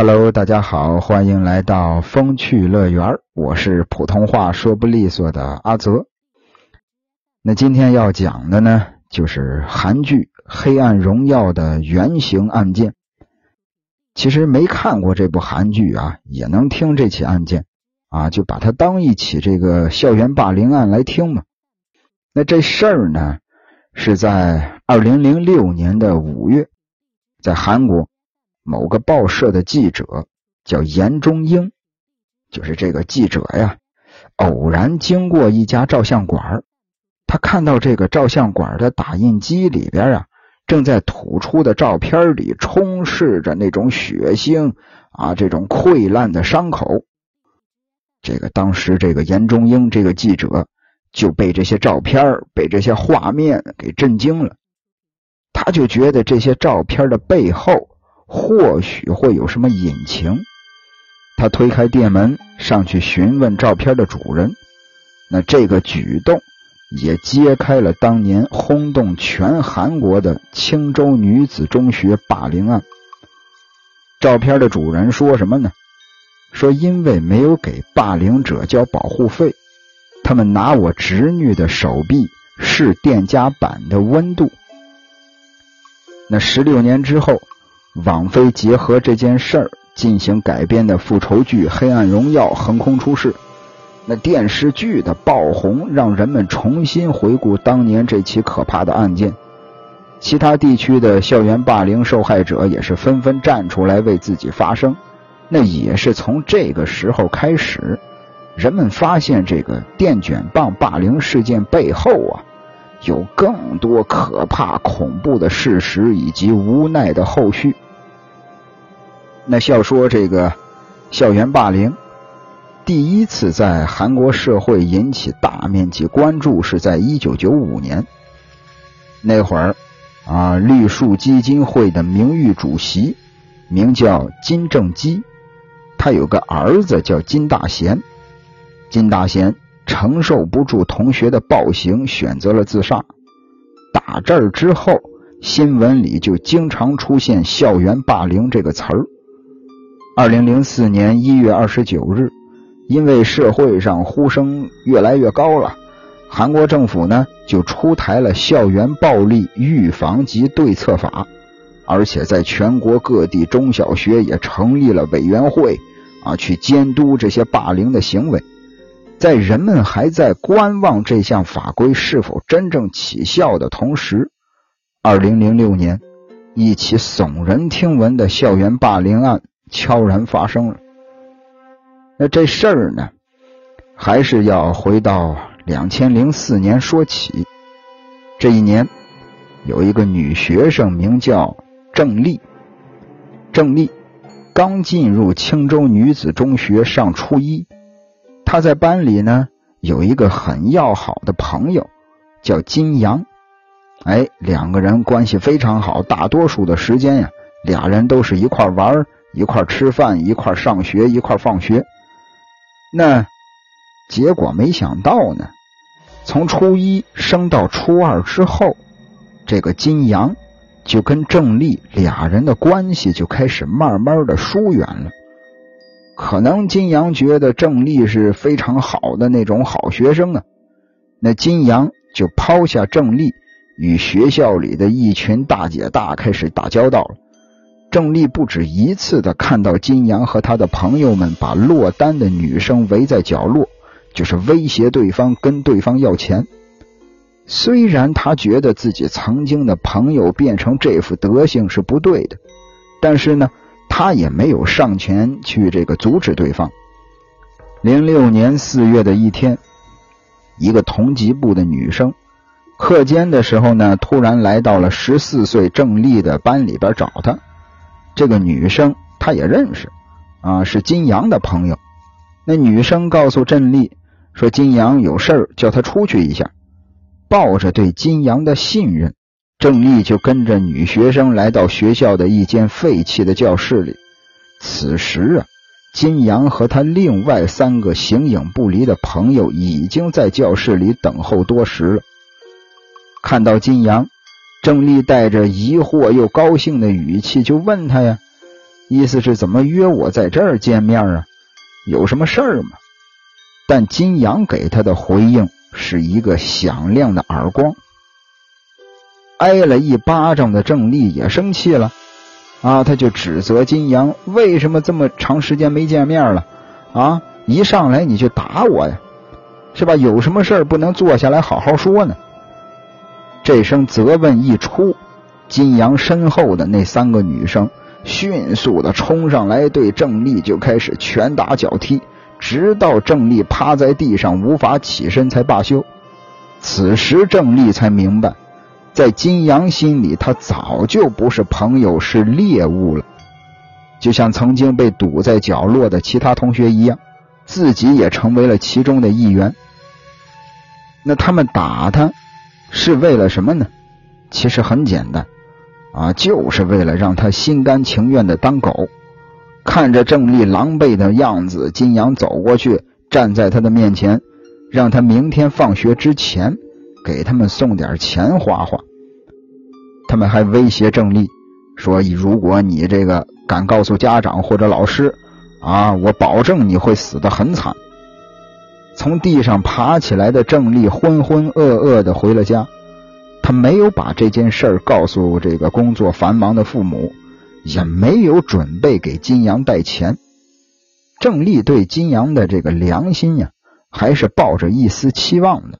Hello，大家好，欢迎来到风趣乐园我是普通话说不利索的阿泽。那今天要讲的呢，就是韩剧《黑暗荣耀》的原型案件。其实没看过这部韩剧啊，也能听这起案件啊，就把它当一起这个校园霸凌案来听嘛。那这事儿呢，是在二零零六年的五月，在韩国。某个报社的记者叫严中英，就是这个记者呀，偶然经过一家照相馆，他看到这个照相馆的打印机里边啊，正在吐出的照片里充斥着那种血腥啊，这种溃烂的伤口。这个当时这个严中英这个记者就被这些照片、被这些画面给震惊了，他就觉得这些照片的背后。或许会有什么隐情。他推开店门，上去询问照片的主人。那这个举动也揭开了当年轰动全韩国的青州女子中学霸凌案。照片的主人说什么呢？说因为没有给霸凌者交保护费，他们拿我侄女的手臂试电夹板的温度。那十六年之后。网飞结合这件事儿进行改编的复仇剧《黑暗荣耀》横空出世，那电视剧的爆红让人们重新回顾当年这起可怕的案件。其他地区的校园霸凌受害者也是纷纷站出来为自己发声。那也是从这个时候开始，人们发现这个电卷棒霸凌事件背后啊，有更多可怕恐怖的事实以及无奈的后续。那要说这个校园霸凌，第一次在韩国社会引起大面积关注是在一九九五年。那会儿啊，绿树基金会的名誉主席名叫金正基，他有个儿子叫金大贤。金大贤承受不住同学的暴行，选择了自杀。打这儿之后，新闻里就经常出现“校园霸凌”这个词儿。二零零四年一月二十九日，因为社会上呼声越来越高了，韩国政府呢就出台了《校园暴力预防及对策法》，而且在全国各地中小学也成立了委员会，啊，去监督这些霸凌的行为。在人们还在观望这项法规是否真正起效的同时，二零零六年，一起耸人听闻的校园霸凌案。悄然发生了。那这事儿呢，还是要回到两千零四年说起。这一年，有一个女学生名叫郑丽。郑丽刚进入青州女子中学上初一，她在班里呢有一个很要好的朋友，叫金阳。哎，两个人关系非常好，大多数的时间呀，俩人都是一块玩一块吃饭，一块上学，一块放学。那结果没想到呢，从初一升到初二之后，这个金阳就跟郑丽俩人的关系就开始慢慢的疏远了。可能金阳觉得郑丽是非常好的那种好学生啊，那金阳就抛下郑丽，与学校里的一群大姐大开始打交道了。郑丽不止一次的看到金阳和他的朋友们把落单的女生围在角落，就是威胁对方，跟对方要钱。虽然他觉得自己曾经的朋友变成这副德行是不对的，但是呢，他也没有上前去这个阻止对方。零六年四月的一天，一个同级部的女生，课间的时候呢，突然来到了十四岁郑丽的班里边找他。这个女生她也认识，啊，是金阳的朋友。那女生告诉郑丽说，金阳有事儿，叫她出去一下。抱着对金阳的信任，郑丽就跟着女学生来到学校的一间废弃的教室里。此时啊，金阳和他另外三个形影不离的朋友已经在教室里等候多时了。看到金阳。郑丽带着疑惑又高兴的语气就问他呀：“意思是怎么约我在这儿见面啊？有什么事儿吗？但金阳给他的回应是一个响亮的耳光。挨了一巴掌的郑丽也生气了，啊，他就指责金阳为什么这么长时间没见面了？啊，一上来你就打我呀，是吧？有什么事儿不能坐下来好好说呢？这声责问一出，金阳身后的那三个女生迅速的冲上来，对郑丽就开始拳打脚踢，直到郑丽趴在地上无法起身才罢休。此时郑丽才明白。在金阳心里，他早就不是朋友，是猎物了。就像曾经被堵在角落的其他同学一样，自己也成为了其中的一员。那他们打他，是为了什么呢？其实很简单，啊，就是为了让他心甘情愿的当狗。看着郑丽狼狈的样子，金阳走过去，站在他的面前，让他明天放学之前给他们送点钱花花。他们还威胁郑丽说：“如果你这个敢告诉家长或者老师，啊，我保证你会死得很惨。”从地上爬起来的郑丽浑浑噩噩的回了家。他没有把这件事告诉这个工作繁忙的父母，也没有准备给金阳带钱。郑丽对金阳的这个良心呀，还是抱着一丝期望的。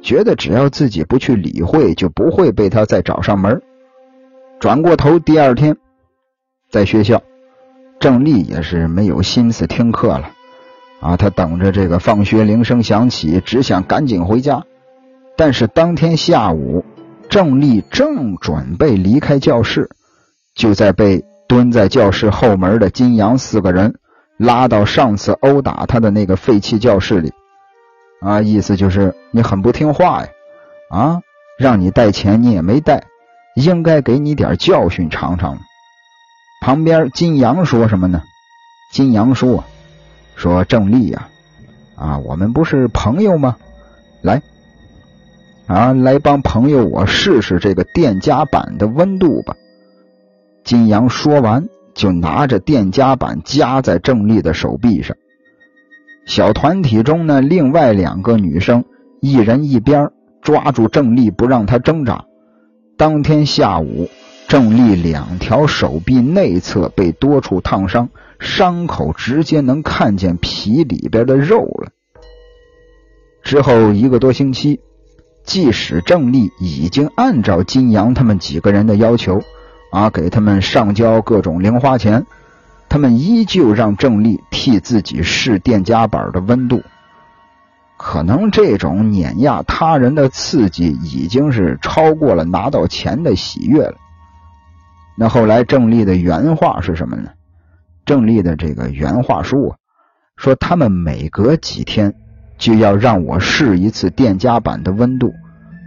觉得只要自己不去理会，就不会被他再找上门。转过头，第二天在学校，郑丽也是没有心思听课了。啊，他等着这个放学铃声响起，只想赶紧回家。但是当天下午，郑丽正准备离开教室，就在被蹲在教室后门的金阳四个人拉到上次殴打他的那个废弃教室里。啊，意思就是你很不听话呀！啊，让你带钱你也没带，应该给你点教训尝尝。旁边金阳说什么呢？金阳说：“说郑丽呀，啊，我们不是朋友吗？来，啊，来帮朋友我试试这个电夹板的温度吧。”金阳说完，就拿着电夹板夹在郑丽的手臂上。小团体中呢，另外两个女生一人一边抓住郑丽，不让她挣扎。当天下午，郑丽两条手臂内侧被多处烫伤，伤口直接能看见皮里边的肉了。之后一个多星期，即使郑丽已经按照金阳他们几个人的要求，啊，给他们上交各种零花钱。他们依旧让郑丽替自己试电夹板的温度，可能这种碾压他人的刺激已经是超过了拿到钱的喜悦了。那后来郑丽的原话是什么呢？郑丽的这个原话书啊：“说他们每隔几天就要让我试一次电夹板的温度，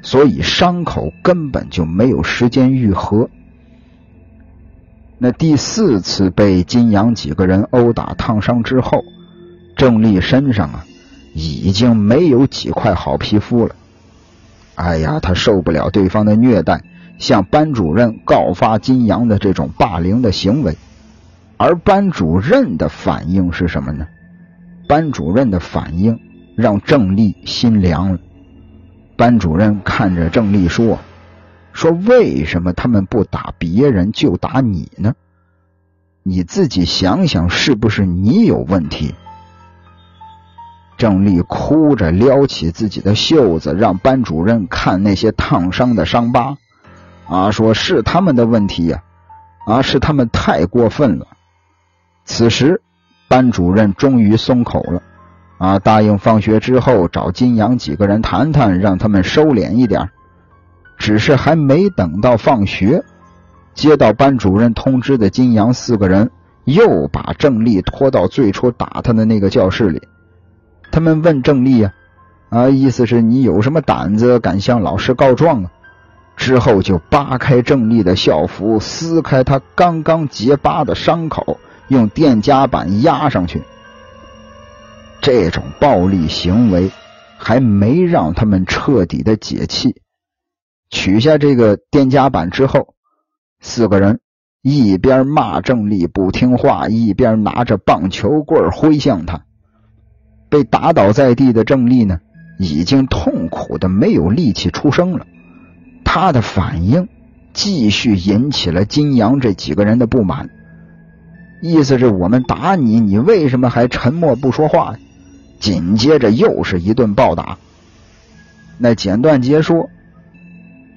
所以伤口根本就没有时间愈合。”那第四次被金阳几个人殴打烫伤之后，郑丽身上啊已经没有几块好皮肤了。哎呀，他受不了对方的虐待，向班主任告发金阳的这种霸凌的行为。而班主任的反应是什么呢？班主任的反应让郑丽心凉了。班主任看着郑丽说。说为什么他们不打别人就打你呢？你自己想想，是不是你有问题？郑丽哭着撩起自己的袖子，让班主任看那些烫伤的伤疤。啊，说是他们的问题呀，啊，是他们太过分了。此时，班主任终于松口了，啊，答应放学之后找金阳几个人谈谈，让他们收敛一点。只是还没等到放学，接到班主任通知的金阳四个人又把郑丽拖到最初打他的那个教室里。他们问郑丽呀，啊，意思是你有什么胆子敢向老师告状啊？之后就扒开郑丽的校服，撕开她刚刚结疤的伤口，用电夹板压上去。这种暴力行为还没让他们彻底的解气。取下这个电夹板之后，四个人一边骂郑丽不听话，一边拿着棒球棍挥向他。被打倒在地的郑丽呢，已经痛苦的没有力气出声了。他的反应继续引起了金阳这几个人的不满，意思是我们打你，你为什么还沉默不说话？紧接着又是一顿暴打。那简短结说，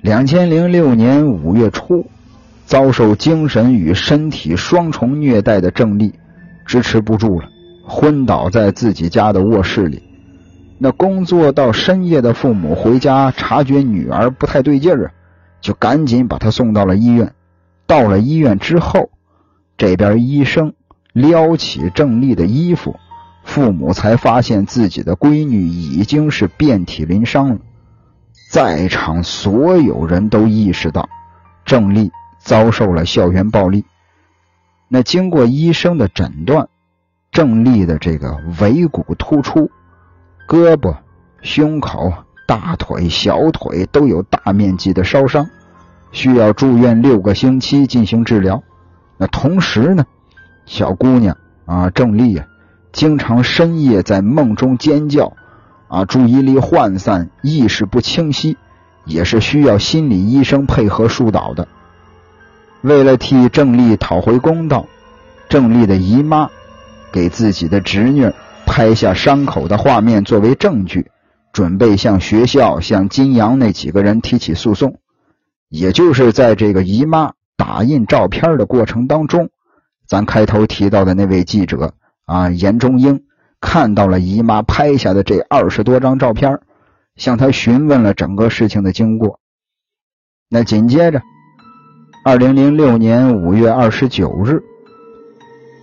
两千零六年五月初，遭受精神与身体双重虐待的郑丽支持不住了，昏倒在自己家的卧室里。那工作到深夜的父母回家，察觉女儿不太对劲儿啊，就赶紧把她送到了医院。到了医院之后，这边医生撩起郑丽的衣服。父母才发现自己的闺女已经是遍体鳞伤了，在场所有人都意识到郑丽遭受了校园暴力。那经过医生的诊断，郑丽的这个尾骨突出，胳膊、胸口、大腿、小腿都有大面积的烧伤，需要住院六个星期进行治疗。那同时呢，小姑娘啊，郑丽啊。经常深夜在梦中尖叫，啊，注意力涣散，意识不清晰，也是需要心理医生配合疏导的。为了替郑丽讨回公道，郑丽的姨妈给自己的侄女拍下伤口的画面作为证据，准备向学校、向金阳那几个人提起诉讼。也就是在这个姨妈打印照片的过程当中，咱开头提到的那位记者。啊，严中英看到了姨妈拍下的这二十多张照片，向他询问了整个事情的经过。那紧接着，二零零六年五月二十九日，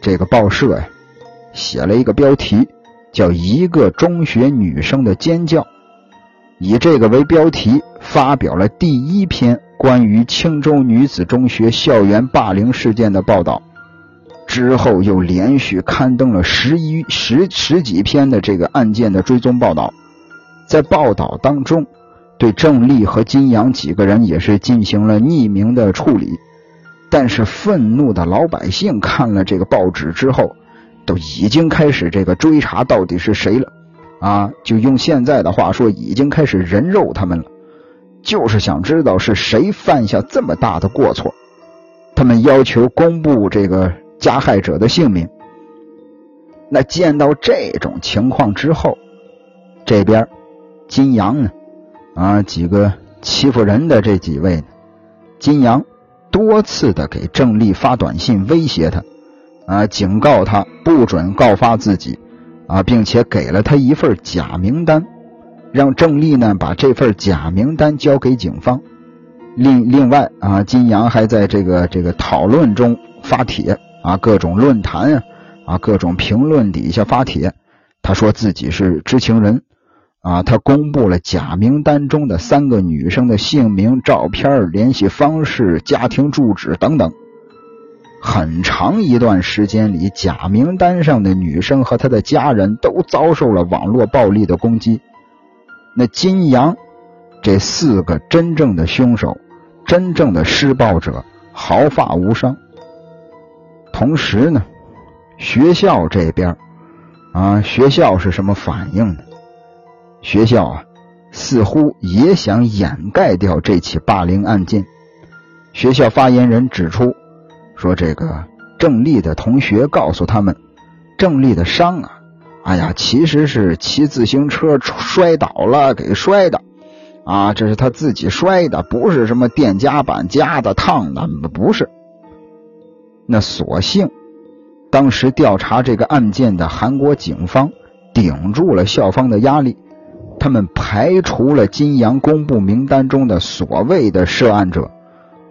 这个报社呀写了一个标题，叫《一个中学女生的尖叫》，以这个为标题发表了第一篇关于青州女子中学校园霸凌事件的报道。之后又连续刊登了十一十十几篇的这个案件的追踪报道，在报道当中，对郑丽和金阳几个人也是进行了匿名的处理。但是愤怒的老百姓看了这个报纸之后，都已经开始这个追查到底是谁了，啊，就用现在的话说，已经开始人肉他们了，就是想知道是谁犯下这么大的过错。他们要求公布这个。加害者的姓名。那见到这种情况之后，这边金阳呢，啊，几个欺负人的这几位呢，金阳多次的给郑丽发短信威胁他，啊，警告他不准告发自己，啊，并且给了他一份假名单，让郑丽呢把这份假名单交给警方。另另外啊，金阳还在这个这个讨论中发帖。啊，各种论坛啊，啊，各种评论底下发帖，他说自己是知情人，啊，他公布了假名单中的三个女生的姓名、照片、联系方式、家庭住址等等。很长一段时间里，假名单上的女生和她的家人都遭受了网络暴力的攻击。那金阳这四个真正的凶手，真正的施暴者，毫发无伤。同时呢，学校这边啊，学校是什么反应呢？学校啊，似乎也想掩盖掉这起霸凌案件。学校发言人指出，说这个郑丽的同学告诉他们，郑丽的伤啊，哎呀，其实是骑自行车摔倒了给摔的，啊，这是他自己摔的，不是什么电夹板夹的烫的，不是。那所幸，当时调查这个案件的韩国警方顶住了校方的压力，他们排除了金阳公布名单中的所谓的涉案者，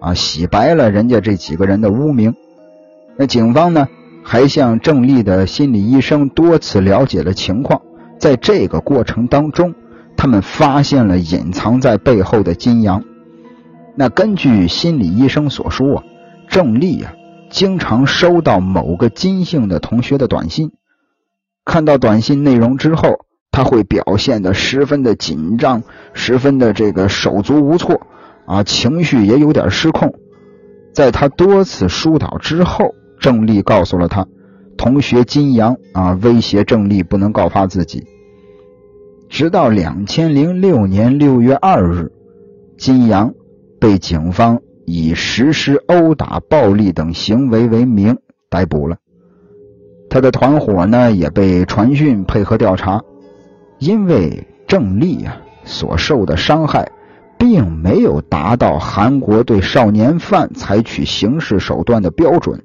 啊，洗白了人家这几个人的污名。那警方呢，还向郑丽的心理医生多次了解了情况，在这个过程当中，他们发现了隐藏在背后的金阳。那根据心理医生所说啊，郑丽呀。经常收到某个金姓的同学的短信，看到短信内容之后，他会表现的十分的紧张，十分的这个手足无措，啊，情绪也有点失控。在他多次疏导之后，郑丽告诉了他，同学金阳啊威胁郑丽不能告发自己。直到两千零六年六月二日，金阳被警方以实施殴打、暴力等行为为名逮捕了。他的团伙呢也被传讯配合调查，因为郑丽啊所受的伤害。并没有达到韩国对少年犯采取刑事手段的标准，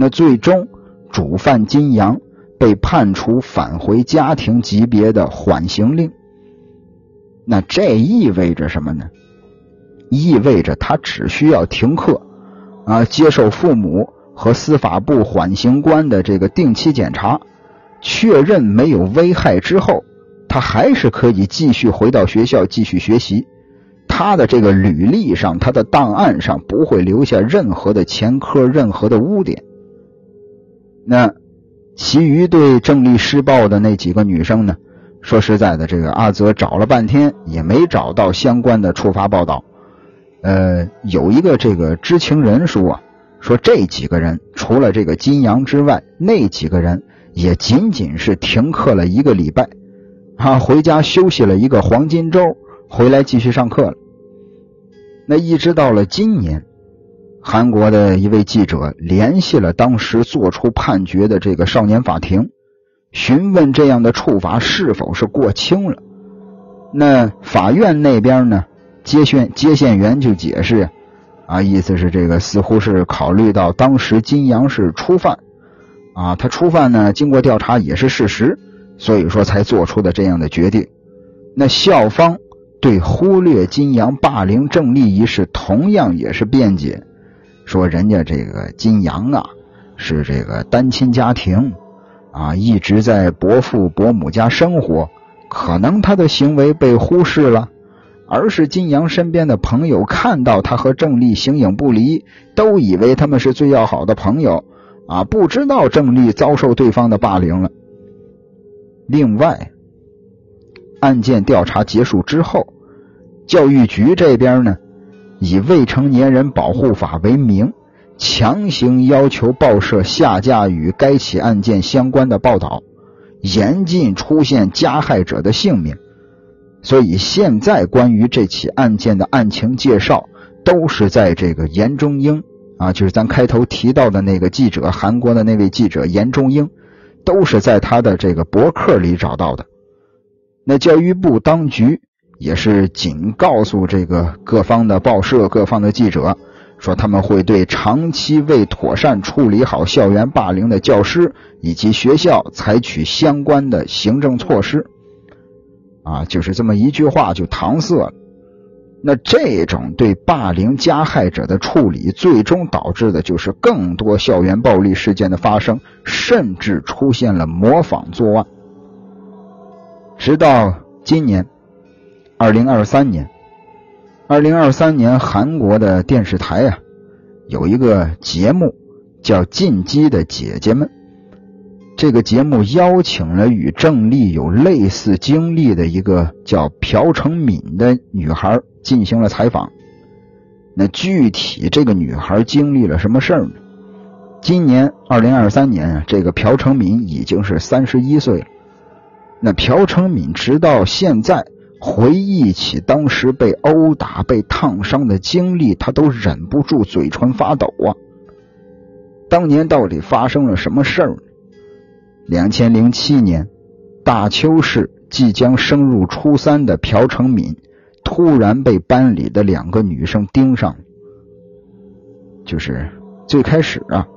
那最终主犯金阳被判处返回家庭级别的缓刑令。那这意味着什么呢？意味着他只需要停课，啊，接受父母和司法部缓刑官的这个定期检查，确认没有危害之后，他还是可以继续回到学校继续学习。他的这个履历上，他的档案上不会留下任何的前科、任何的污点。那其余对郑丽施暴的那几个女生呢？说实在的，这个阿泽找了半天也没找到相关的处罚报道。呃，有一个这个知情人说啊，说这几个人除了这个金阳之外，那几个人也仅仅是停课了一个礼拜，啊，回家休息了一个黄金周，回来继续上课了。那一直到了今年，韩国的一位记者联系了当时做出判决的这个少年法庭，询问这样的处罚是否是过轻了。那法院那边呢，接线接线员就解释，啊，意思是这个似乎是考虑到当时金阳是初犯，啊，他初犯呢，经过调查也是事实，所以说才做出的这样的决定。那校方。对忽略金阳霸凌郑丽一事，同样也是辩解，说人家这个金阳啊是这个单亲家庭，啊一直在伯父伯母家生活，可能他的行为被忽视了，而是金阳身边的朋友看到他和郑丽形影不离，都以为他们是最要好的朋友，啊不知道郑丽遭受对方的霸凌了。另外。案件调查结束之后，教育局这边呢，以未成年人保护法为名，强行要求报社下架与该起案件相关的报道，严禁出现加害者的姓名。所以现在关于这起案件的案情介绍，都是在这个严中英啊，就是咱开头提到的那个记者，韩国的那位记者严中英，都是在他的这个博客里找到的。那教育部当局也是仅告诉这个各方的报社、各方的记者，说他们会对长期未妥善处理好校园霸凌的教师以及学校采取相关的行政措施。啊，就是这么一句话就搪塞了。那这种对霸凌加害者的处理，最终导致的就是更多校园暴力事件的发生，甚至出现了模仿作案。直到今年，二零二三年，二零二三年，韩国的电视台啊，有一个节目叫《进击的姐姐们》。这个节目邀请了与郑丽有类似经历的一个叫朴成敏的女孩进行了采访。那具体这个女孩经历了什么事儿呢？今年二零二三年啊，这个朴成敏已经是三十一岁了。那朴成敏直到现在回忆起当时被殴打、被烫伤的经历，他都忍不住嘴唇发抖啊！当年到底发生了什么事儿？两千零七年，大邱市即将升入初三的朴成敏，突然被班里的两个女生盯上。就是最开始啊，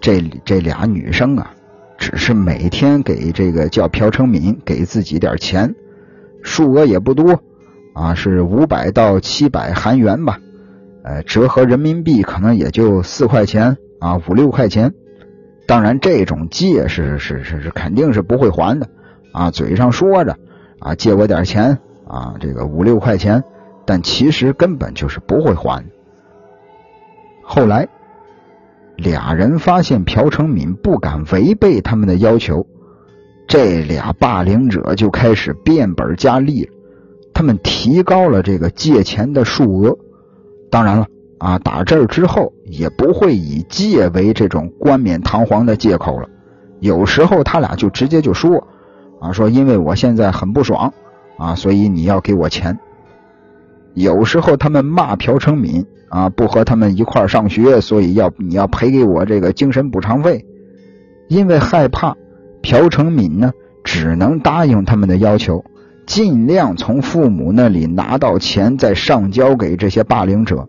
这这俩女生啊。只是每天给这个叫朴成敏给自己点钱，数额也不多，啊，是五百到七百韩元吧，呃，折合人民币可能也就四块钱啊，五六块钱。当然，这种借是是是是肯定是不会还的，啊，嘴上说着啊借我点钱啊，这个五六块钱，但其实根本就是不会还。后来。俩人发现朴成敏不敢违背他们的要求，这俩霸凌者就开始变本加厉了。他们提高了这个借钱的数额。当然了，啊，打这儿之后也不会以借为这种冠冕堂皇的借口了。有时候他俩就直接就说：“啊，说因为我现在很不爽啊，所以你要给我钱。”有时候他们骂朴成敏啊，不和他们一块上学，所以要你要赔给我这个精神补偿费。因为害怕朴成敏呢，只能答应他们的要求，尽量从父母那里拿到钱，再上交给这些霸凌者。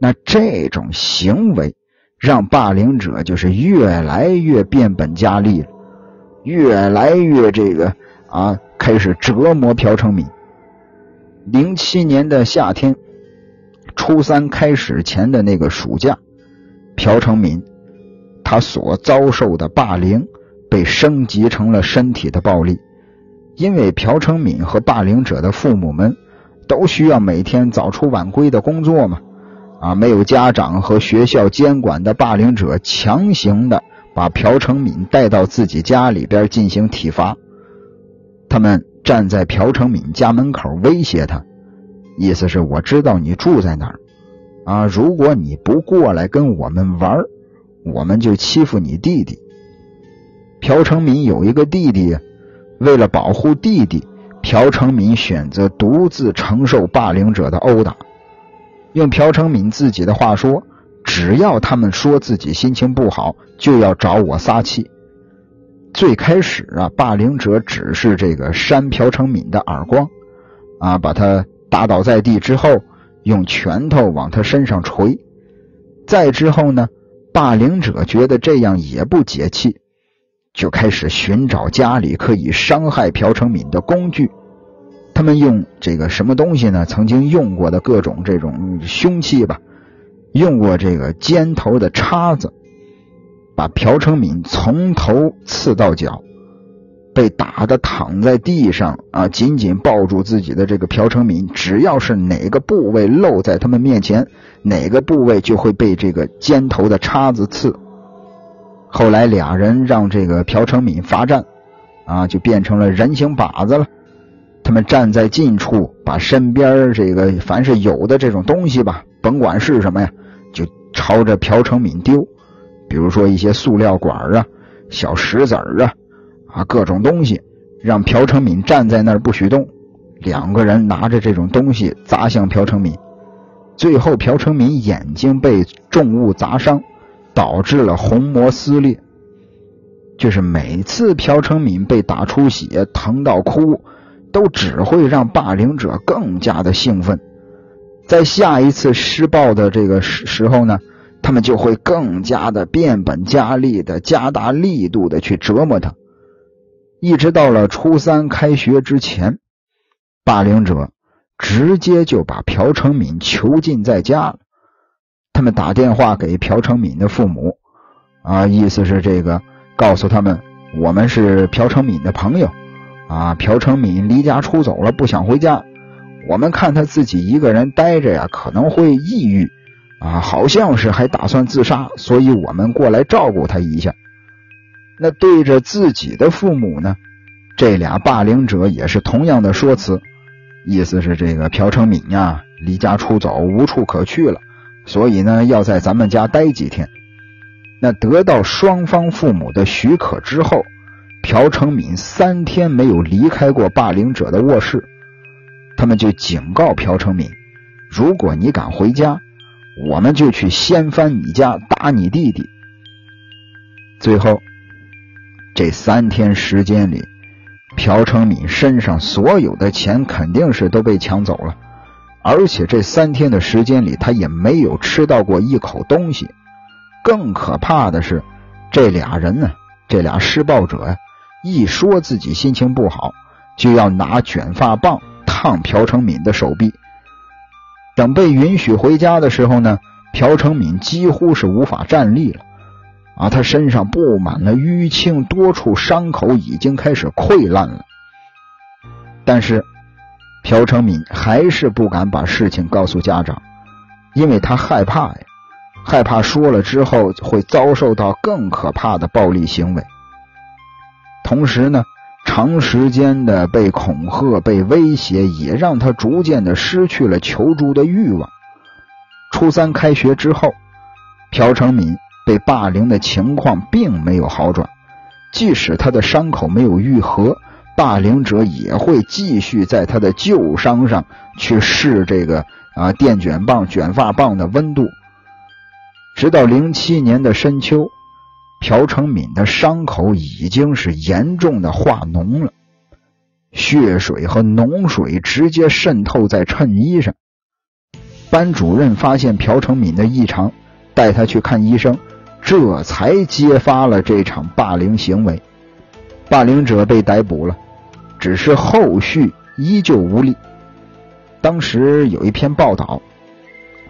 那这种行为让霸凌者就是越来越变本加厉了，越来越这个啊，开始折磨朴成敏。零七年的夏天，初三开始前的那个暑假，朴成敏他所遭受的霸凌被升级成了身体的暴力，因为朴成敏和霸凌者的父母们都需要每天早出晚归的工作嘛，啊，没有家长和学校监管的霸凌者强行的把朴成敏带到自己家里边进行体罚，他们。站在朴成敏家门口威胁他，意思是我知道你住在哪儿，啊，如果你不过来跟我们玩，我们就欺负你弟弟。朴成敏有一个弟弟，为了保护弟弟，朴成敏选择独自承受霸凌者的殴打。用朴成敏自己的话说，只要他们说自己心情不好，就要找我撒气。最开始啊，霸凌者只是这个扇朴成敏的耳光，啊，把他打倒在地之后，用拳头往他身上捶。再之后呢，霸凌者觉得这样也不解气，就开始寻找家里可以伤害朴成敏的工具。他们用这个什么东西呢？曾经用过的各种这种凶器吧，用过这个尖头的叉子。把朴成敏从头刺到脚，被打的躺在地上啊，紧紧抱住自己的这个朴成敏，只要是哪个部位露在他们面前，哪个部位就会被这个尖头的叉子刺。后来俩人让这个朴成敏罚站，啊，就变成了人形靶子了。他们站在近处，把身边这个凡是有的这种东西吧，甭管是什么呀，就朝着朴成敏丢。比如说一些塑料管啊、小石子啊，啊各种东西，让朴成敏站在那儿不许动。两个人拿着这种东西砸向朴成敏，最后朴成敏眼睛被重物砸伤，导致了虹膜撕裂。就是每次朴成敏被打出血、疼到哭，都只会让霸凌者更加的兴奋。在下一次施暴的这个时时候呢？他们就会更加的变本加厉的加大力度的去折磨他，一直到了初三开学之前，霸凌者直接就把朴成敏囚禁在家了。他们打电话给朴成敏的父母，啊，意思是这个告诉他们，我们是朴成敏的朋友，啊，朴成敏离家出走了，不想回家，我们看他自己一个人待着呀，可能会抑郁。啊，好像是还打算自杀，所以我们过来照顾他一下。那对着自己的父母呢？这俩霸凌者也是同样的说辞，意思是这个朴成敏呀离家出走，无处可去了，所以呢要在咱们家待几天。那得到双方父母的许可之后，朴成敏三天没有离开过霸凌者的卧室，他们就警告朴成敏：如果你敢回家。我们就去掀翻你家，打你弟弟。最后，这三天时间里，朴成敏身上所有的钱肯定是都被抢走了，而且这三天的时间里，他也没有吃到过一口东西。更可怕的是，这俩人呢，这俩施暴者呀，一说自己心情不好，就要拿卷发棒烫朴成敏的手臂。等被允许回家的时候呢，朴成敏几乎是无法站立了，啊，他身上布满了淤青，多处伤口已经开始溃烂了。但是，朴成敏还是不敢把事情告诉家长，因为他害怕呀，害怕说了之后会遭受到更可怕的暴力行为。同时呢。长时间的被恐吓、被威胁，也让他逐渐的失去了求助的欲望。初三开学之后，朴成敏被霸凌的情况并没有好转，即使他的伤口没有愈合，霸凌者也会继续在他的旧伤上去试这个啊电卷棒、卷发棒的温度，直到零七年的深秋，朴成敏的伤口已经是严重的化脓了，血水和脓水直接渗透在衬衣上。班主任发现朴成敏的异常。带他去看医生，这才揭发了这场霸凌行为。霸凌者被逮捕了，只是后续依旧无力。当时有一篇报道，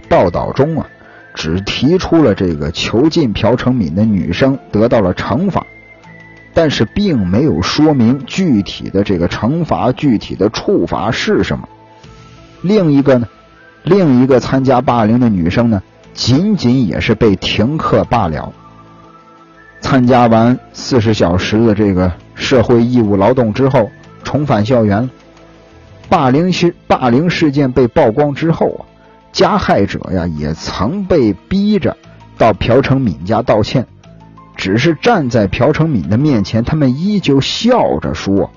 报道中啊，只提出了这个囚禁朴成敏的女生得到了惩罚，但是并没有说明具体的这个惩罚、具体的处罚是什么。另一个呢，另一个参加霸凌的女生呢？仅仅也是被停课罢了。参加完四十小时的这个社会义务劳动之后，重返校园。霸凌事霸凌事件被曝光之后啊，加害者呀也曾被逼着到朴成敏家道歉，只是站在朴成敏的面前，他们依旧笑着说：“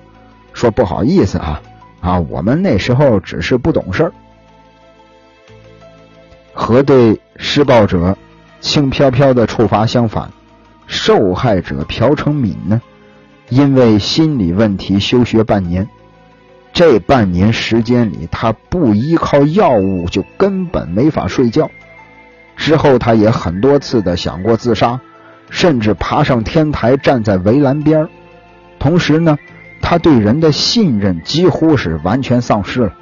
说不好意思啊，啊，我们那时候只是不懂事儿。”和对施暴者轻飘飘的处罚相反，受害者朴成敏呢，因为心理问题休学半年。这半年时间里，他不依靠药物就根本没法睡觉。之后，他也很多次的想过自杀，甚至爬上天台站在围栏边同时呢，他对人的信任几乎是完全丧失了。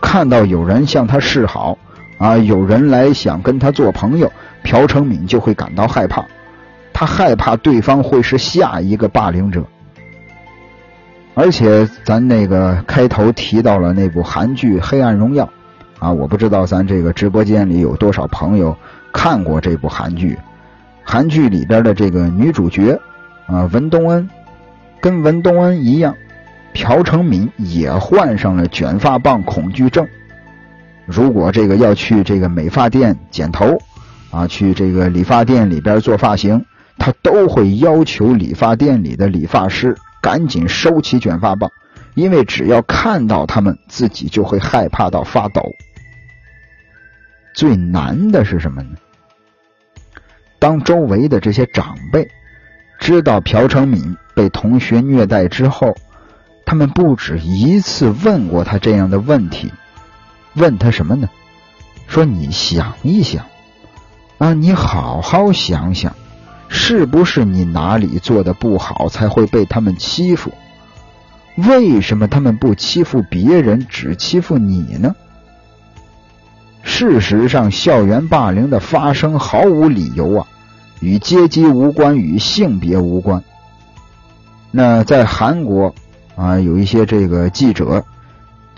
看到有人向他示好。啊，有人来想跟他做朋友，朴成敏就会感到害怕，他害怕对方会是下一个霸凌者。而且咱那个开头提到了那部韩剧《黑暗荣耀》，啊，我不知道咱这个直播间里有多少朋友看过这部韩剧。韩剧里边的这个女主角啊，文东恩，跟文东恩一样，朴成敏也患上了卷发棒恐惧症。如果这个要去这个美发店剪头，啊，去这个理发店里边做发型，他都会要求理发店里的理发师赶紧收起卷发棒，因为只要看到他们，自己就会害怕到发抖。最难的是什么呢？当周围的这些长辈知道朴成敏被同学虐待之后，他们不止一次问过他这样的问题。问他什么呢？说你想一想，啊，你好好想想，是不是你哪里做的不好才会被他们欺负？为什么他们不欺负别人，只欺负你呢？事实上，校园霸凌的发生毫无理由啊，与阶级无关，与性别无关。那在韩国啊，有一些这个记者。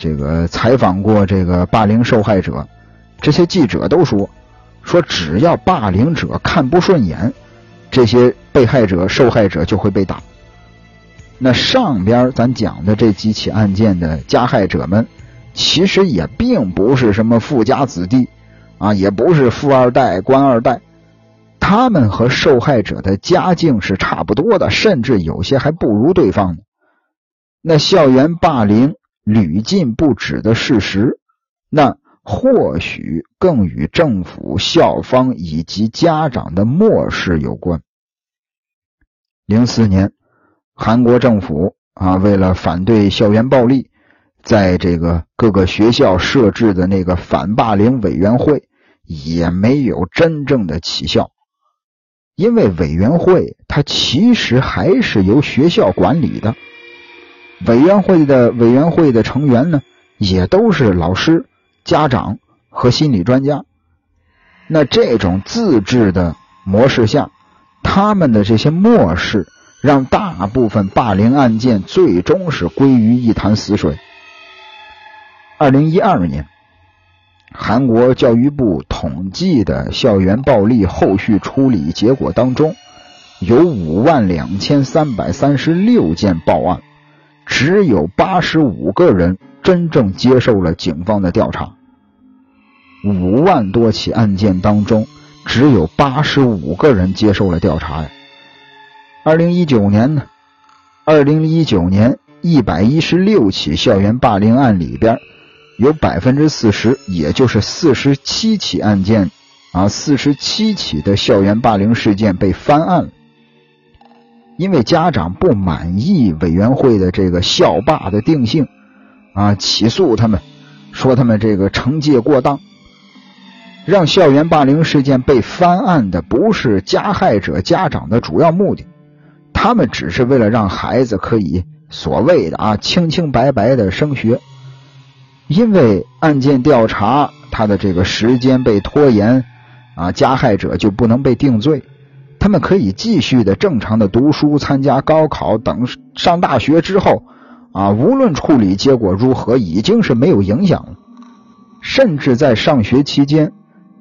这个采访过这个霸凌受害者，这些记者都说，说只要霸凌者看不顺眼，这些被害者、受害者就会被打。那上边咱讲的这几起案件的加害者们，其实也并不是什么富家子弟，啊，也不是富二代、官二代，他们和受害者的家境是差不多的，甚至有些还不如对方呢。那校园霸凌。屡禁不止的事实，那或许更与政府、校方以及家长的漠视有关。零四年，韩国政府啊，为了反对校园暴力，在这个各个学校设置的那个反霸凌委员会也没有真正的起效，因为委员会它其实还是由学校管理的。委员会的委员会的成员呢，也都是老师、家长和心理专家。那这种自治的模式下，他们的这些漠视，让大部分霸凌案件最终是归于一潭死水。二零一二年，韩国教育部统计的校园暴力后续处理结果当中，有五万两千三百三十六件报案。只有八十五个人真正接受了警方的调查。五万多起案件当中，只有八十五个人接受了调查呀。二零一九年呢，二零一九年一百一十六起校园霸凌案里边，有百分之四十，也就是四十七起案件啊，四十七起的校园霸凌事件被翻案了。因为家长不满意委员会的这个校霸的定性，啊，起诉他们，说他们这个惩戒过当。让校园霸凌事件被翻案的不是加害者家长的主要目的，他们只是为了让孩子可以所谓的啊清清白白的升学。因为案件调查他的这个时间被拖延，啊，加害者就不能被定罪。他们可以继续的正常的读书、参加高考等上大学之后，啊，无论处理结果如何，已经是没有影响了。甚至在上学期间，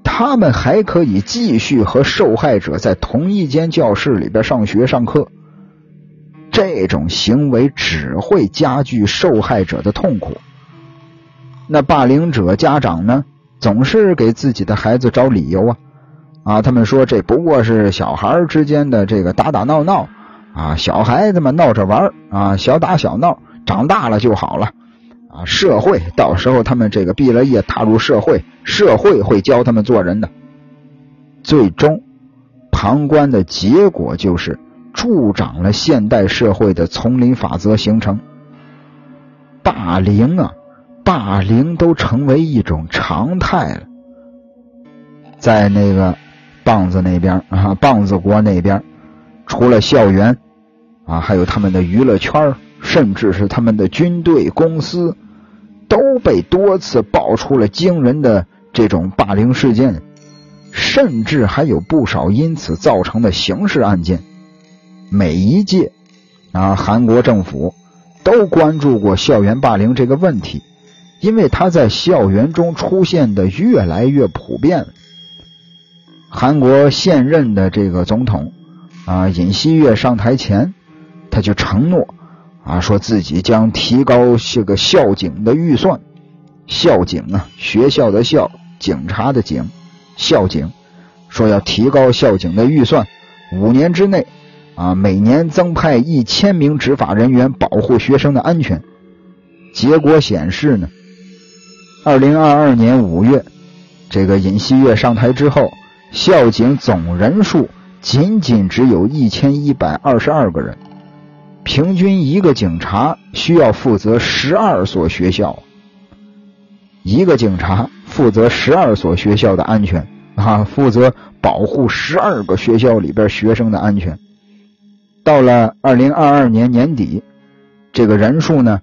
他们还可以继续和受害者在同一间教室里边上学上课。这种行为只会加剧受害者的痛苦。那霸凌者家长呢，总是给自己的孩子找理由啊。啊，他们说这不过是小孩之间的这个打打闹闹，啊，小孩子们闹着玩啊，小打小闹，长大了就好了，啊，社会到时候他们这个毕了业踏入社会，社会会教他们做人的。最终，旁观的结果就是助长了现代社会的丛林法则形成。霸凌啊，霸凌都成为一种常态了，在那个。棒子那边啊，棒子国那边，除了校园啊，还有他们的娱乐圈，甚至是他们的军队、公司，都被多次爆出了惊人的这种霸凌事件，甚至还有不少因此造成的刑事案件。每一届啊，韩国政府都关注过校园霸凌这个问题，因为它在校园中出现的越来越普遍。韩国现任的这个总统啊，尹锡悦上台前，他就承诺啊，说自己将提高这个校警的预算。校警啊，学校的校，警察的警，校警说要提高校警的预算，五年之内啊，每年增派一千名执法人员保护学生的安全。结果显示呢，二零二二年五月，这个尹锡悦上台之后。校警总人数仅仅只有一千一百二十二个人，平均一个警察需要负责十二所学校，一个警察负责十二所学校的安全啊，负责保护十二个学校里边学生的安全。到了二零二二年年底，这个人数呢，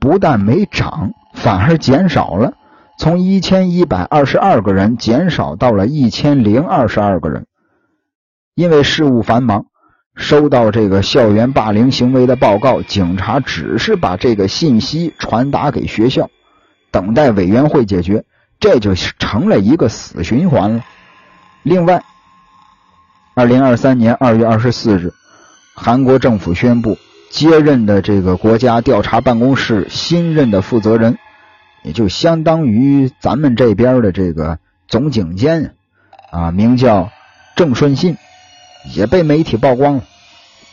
不但没涨，反而减少了。从一千一百二十二个人减少到了一千零二十二个人，因为事务繁忙，收到这个校园霸凌行为的报告，警察只是把这个信息传达给学校，等待委员会解决，这就成了一个死循环了。另外，二零二三年二月二十四日，韩国政府宣布接任的这个国家调查办公室新任的负责人。也就相当于咱们这边的这个总警监啊，名叫郑顺信，也被媒体曝光了。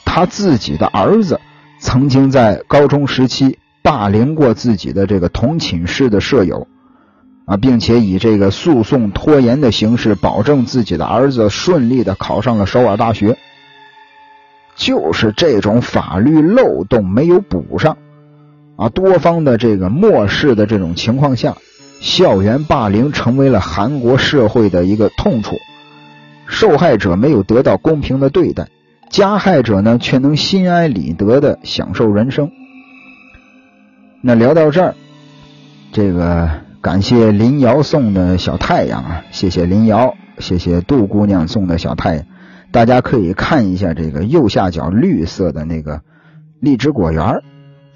他自己的儿子曾经在高中时期霸凌过自己的这个同寝室的舍友啊，并且以这个诉讼拖延的形式，保证自己的儿子顺利的考上了首尔大学。就是这种法律漏洞没有补上。啊，多方的这个漠视的这种情况下，校园霸凌成为了韩国社会的一个痛处，受害者没有得到公平的对待，加害者呢却能心安理得的享受人生。那聊到这儿，这个感谢林瑶送的小太阳啊，谢谢林瑶，谢谢杜姑娘送的小太阳，大家可以看一下这个右下角绿色的那个荔枝果园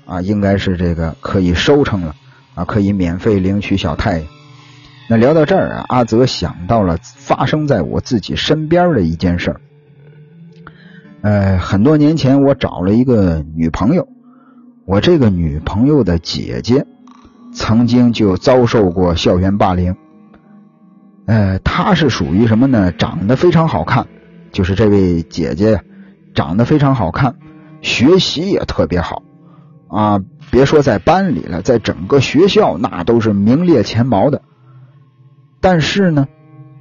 啊，应该是这个可以收成了啊，可以免费领取小太阳。那聊到这儿啊，阿泽想到了发生在我自己身边的一件事儿。呃，很多年前我找了一个女朋友，我这个女朋友的姐姐曾经就遭受过校园霸凌。呃，她是属于什么呢？长得非常好看，就是这位姐姐长得非常好看，学习也特别好啊。别说在班里了，在整个学校那都是名列前茅的。但是呢，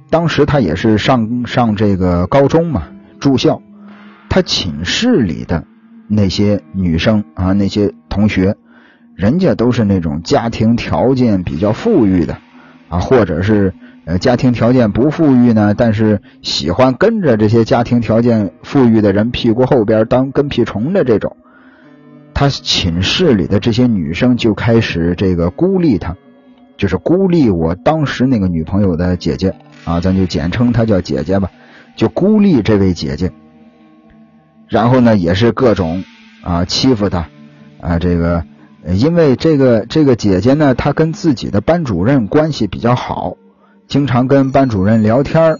当时她也是上上这个高中嘛，住校，她寝室里的那些女生啊，那些同学，人家都是那种家庭条件比较富裕的啊，或者是。呃，家庭条件不富裕呢，但是喜欢跟着这些家庭条件富裕的人屁股后边当跟屁虫的这种，他寝室里的这些女生就开始这个孤立他，就是孤立我当时那个女朋友的姐姐啊，咱就简称她叫姐姐吧，就孤立这位姐姐，然后呢，也是各种啊欺负她啊，这个因为这个这个姐姐呢，她跟自己的班主任关系比较好。经常跟班主任聊天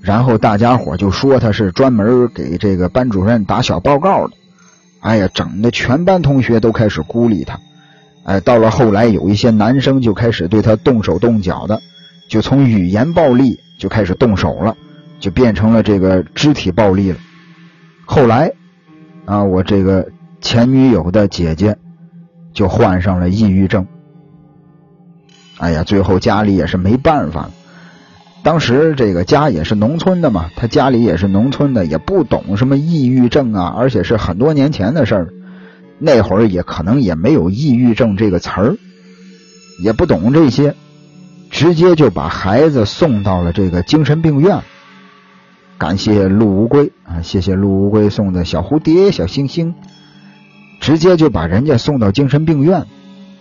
然后大家伙就说她是专门给这个班主任打小报告的。哎呀，整的全班同学都开始孤立他。哎，到了后来，有一些男生就开始对他动手动脚的，就从语言暴力就开始动手了，就变成了这个肢体暴力了。后来，啊，我这个前女友的姐姐就患上了抑郁症。哎呀，最后家里也是没办法了。当时这个家也是农村的嘛，他家里也是农村的，也不懂什么抑郁症啊，而且是很多年前的事儿。那会儿也可能也没有抑郁症这个词儿，也不懂这些，直接就把孩子送到了这个精神病院。感谢陆乌龟啊，谢谢陆乌龟送的小蝴蝶、小星星，直接就把人家送到精神病院。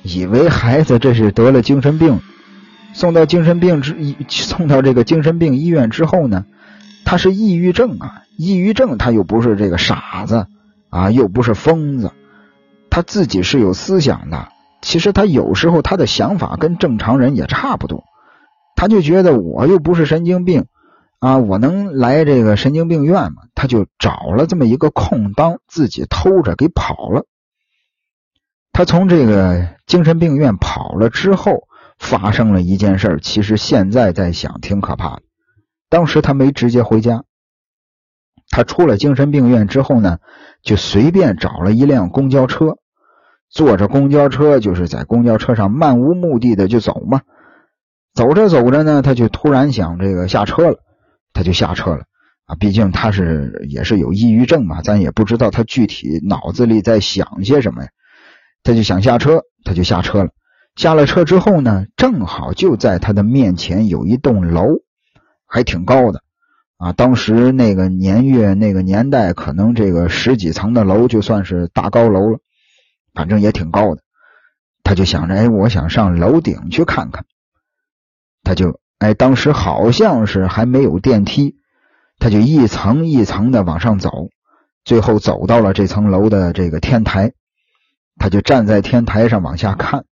以为孩子这是得了精神病，送到精神病之送到这个精神病医院之后呢，他是抑郁症啊，抑郁症他又不是这个傻子啊，又不是疯子，他自己是有思想的。其实他有时候他的想法跟正常人也差不多，他就觉得我又不是神经病啊，我能来这个神经病院吗？他就找了这么一个空当，自己偷着给跑了。他从这个精神病院跑了之后，发生了一件事其实现在在想挺可怕的。当时他没直接回家，他出了精神病院之后呢，就随便找了一辆公交车，坐着公交车就是在公交车上漫无目的的就走嘛。走着走着呢，他就突然想这个下车了，他就下车了啊。毕竟他是也是有抑郁症嘛，咱也不知道他具体脑子里在想些什么呀。他就想下车，他就下车了。下了车之后呢，正好就在他的面前有一栋楼，还挺高的啊。当时那个年月、那个年代，可能这个十几层的楼就算是大高楼了，反正也挺高的。他就想着，哎，我想上楼顶去看看。他就，哎，当时好像是还没有电梯，他就一层一层的往上走，最后走到了这层楼的这个天台。他就站在天台上往下看，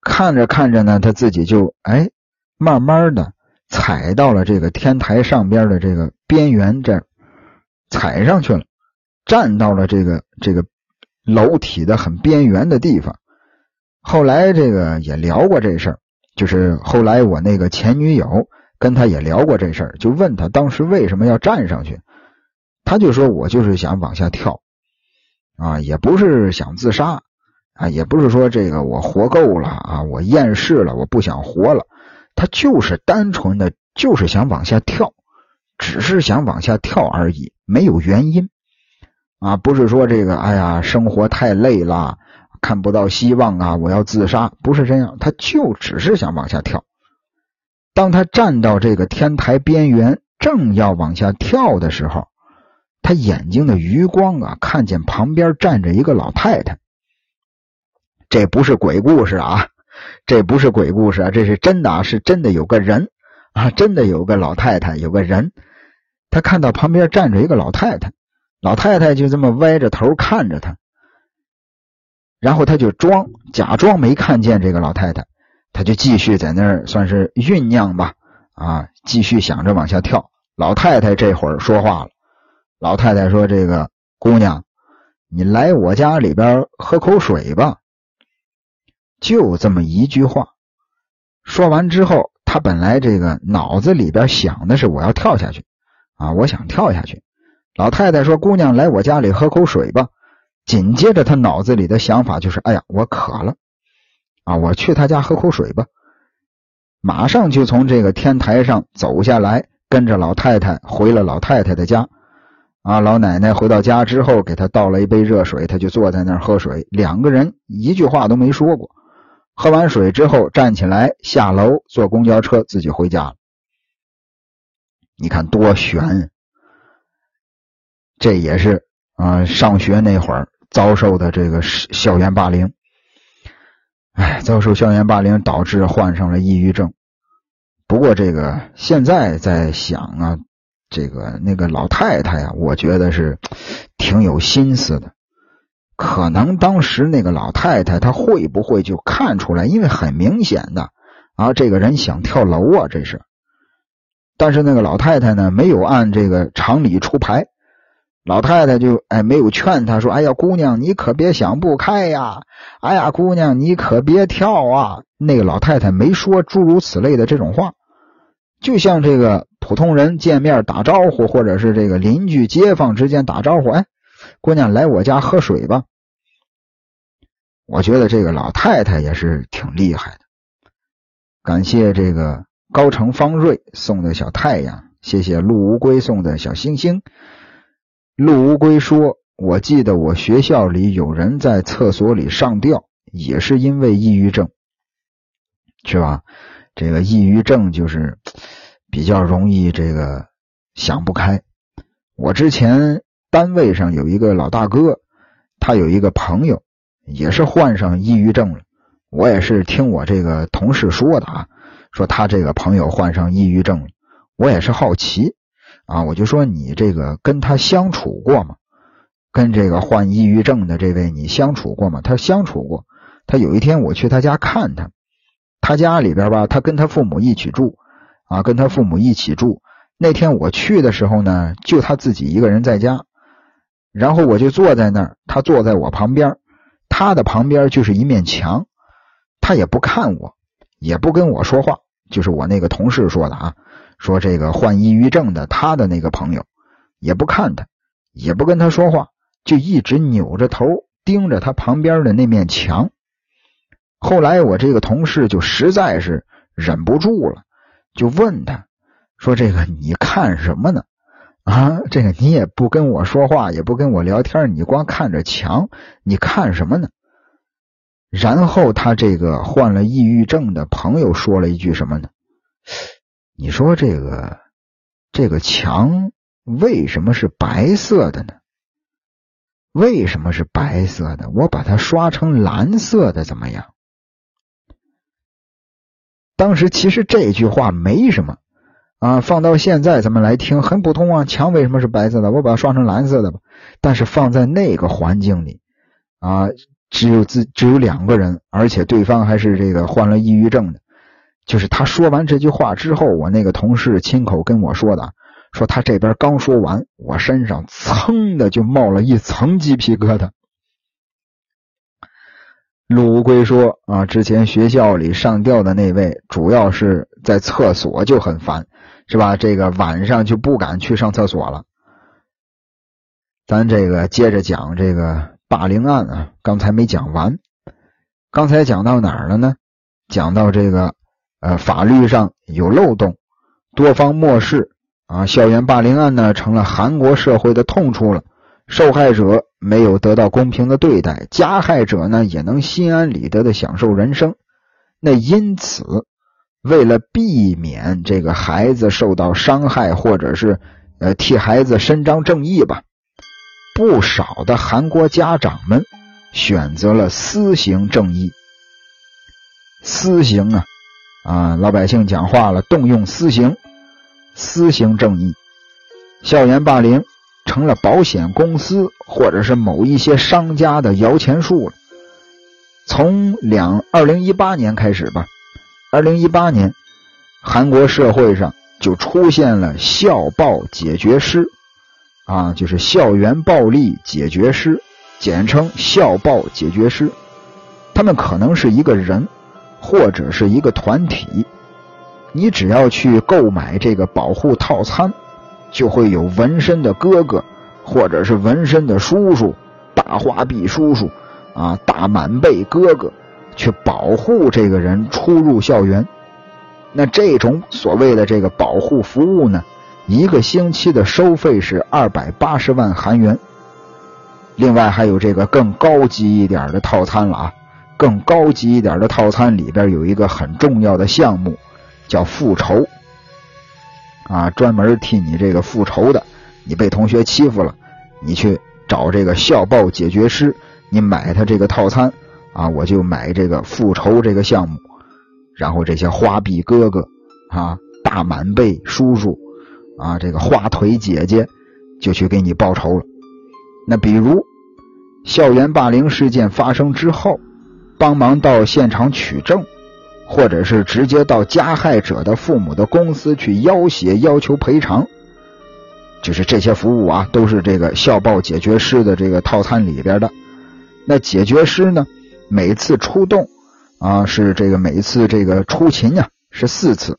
看着看着呢，他自己就哎，慢慢的踩到了这个天台上边的这个边缘这儿，踩上去了，站到了这个这个楼体的很边缘的地方。后来这个也聊过这事儿，就是后来我那个前女友跟他也聊过这事儿，就问他当时为什么要站上去，他就说我就是想往下跳。啊，也不是想自杀，啊，也不是说这个我活够了啊，我厌世了，我不想活了，他就是单纯的，就是想往下跳，只是想往下跳而已，没有原因，啊，不是说这个，哎呀，生活太累了，看不到希望啊，我要自杀，不是这样，他就只是想往下跳。当他站到这个天台边缘，正要往下跳的时候。他眼睛的余光啊，看见旁边站着一个老太太。这不是鬼故事啊，这不是鬼故事啊，这是真的啊，是真的有个人啊，真的有个老太太，有个人。他看到旁边站着一个老太太，老太太就这么歪着头看着他，然后他就装假装没看见这个老太太，他就继续在那儿算是酝酿吧，啊，继续想着往下跳。老太太这会儿说话了。老太太说：“这个姑娘，你来我家里边喝口水吧。”就这么一句话，说完之后，他本来这个脑子里边想的是我要跳下去啊，我想跳下去。老太太说：“姑娘，来我家里喝口水吧。”紧接着，他脑子里的想法就是：“哎呀，我渴了啊，我去他家喝口水吧。”马上就从这个天台上走下来，跟着老太太回了老太太的家。啊，老奶奶回到家之后，给他倒了一杯热水，他就坐在那儿喝水。两个人一句话都没说过。喝完水之后，站起来下楼坐公交车自己回家了。你看多悬！这也是啊，上学那会儿遭受的这个校园霸凌。哎，遭受校园霸凌导致患上了抑郁症。不过这个现在在想啊。这个那个老太太呀，我觉得是挺有心思的。可能当时那个老太太她会不会就看出来？因为很明显的啊，这个人想跳楼啊，这是。但是那个老太太呢，没有按这个常理出牌。老太太就哎没有劝他说：“哎呀，姑娘，你可别想不开呀！哎呀，姑娘，你可别跳啊！”那个老太太没说诸如此类的这种话，就像这个。普通人见面打招呼，或者是这个邻居街坊之间打招呼，哎，姑娘来我家喝水吧。我觉得这个老太太也是挺厉害的。感谢这个高城方瑞送的小太阳，谢谢陆乌龟送的小星星。陆乌龟说：“我记得我学校里有人在厕所里上吊，也是因为抑郁症，是吧？这个抑郁症就是。”比较容易这个想不开。我之前单位上有一个老大哥，他有一个朋友也是患上抑郁症了。我也是听我这个同事说的啊，说他这个朋友患上抑郁症了。我也是好奇啊，我就说你这个跟他相处过吗？跟这个患抑郁症的这位你相处过吗？他相处过。他有一天我去他家看他，他家里边吧，他跟他父母一起住。啊，跟他父母一起住。那天我去的时候呢，就他自己一个人在家。然后我就坐在那儿，他坐在我旁边，他的旁边就是一面墙，他也不看我，也不跟我说话。就是我那个同事说的啊，说这个患抑郁症的他的那个朋友，也不看他，也不跟他说话，就一直扭着头盯着他旁边的那面墙。后来我这个同事就实在是忍不住了。就问他，说：“这个你看什么呢？啊，这个你也不跟我说话，也不跟我聊天，你光看着墙，你看什么呢？”然后他这个患了抑郁症的朋友说了一句什么呢？你说这个这个墙为什么是白色的呢？为什么是白色的？我把它刷成蓝色的怎么样？当时其实这句话没什么啊，放到现在咱们来听很普通啊。墙为什么是白色的？我把它刷成蓝色的吧。但是放在那个环境里啊，只有自只有两个人，而且对方还是这个患了抑郁症的。就是他说完这句话之后，我那个同事亲口跟我说的，说他这边刚说完，我身上噌的就冒了一层鸡皮疙瘩。陆龟说：“啊，之前学校里上吊的那位，主要是在厕所就很烦，是吧？这个晚上就不敢去上厕所了。咱这个接着讲这个霸凌案啊，刚才没讲完，刚才讲到哪儿了呢？讲到这个呃，法律上有漏洞，多方漠视啊，校园霸凌案呢，成了韩国社会的痛处了。”受害者没有得到公平的对待，加害者呢也能心安理得的享受人生。那因此，为了避免这个孩子受到伤害，或者是呃替孩子伸张正义吧，不少的韩国家长们选择了私刑正义。私刑啊啊，老百姓讲话了，动用私刑，私刑正义，校园霸凌。成了保险公司或者是某一些商家的摇钱树了。从两二零一八年开始吧，二零一八年，韩国社会上就出现了校暴解决师，啊，就是校园暴力解决师，简称校暴解决师。他们可能是一个人，或者是一个团体，你只要去购买这个保护套餐，就会有纹身的哥哥，或者是纹身的叔叔、大花臂叔叔啊、大满背哥哥，去保护这个人出入校园。那这种所谓的这个保护服务呢，一个星期的收费是二百八十万韩元。另外还有这个更高级一点的套餐了啊，更高级一点的套餐里边有一个很重要的项目。叫复仇啊，专门替你这个复仇的。你被同学欺负了，你去找这个校报解决师，你买他这个套餐啊，我就买这个复仇这个项目。然后这些花臂哥哥啊，大满背叔叔啊，这个花腿姐姐就去给你报仇了。那比如校园霸凌事件发生之后，帮忙到现场取证。或者是直接到加害者的父母的公司去要挟，要求赔偿，就是这些服务啊，都是这个校报解决师的这个套餐里边的。那解决师呢，每次出动啊，是这个每次这个出勤呀，是四次，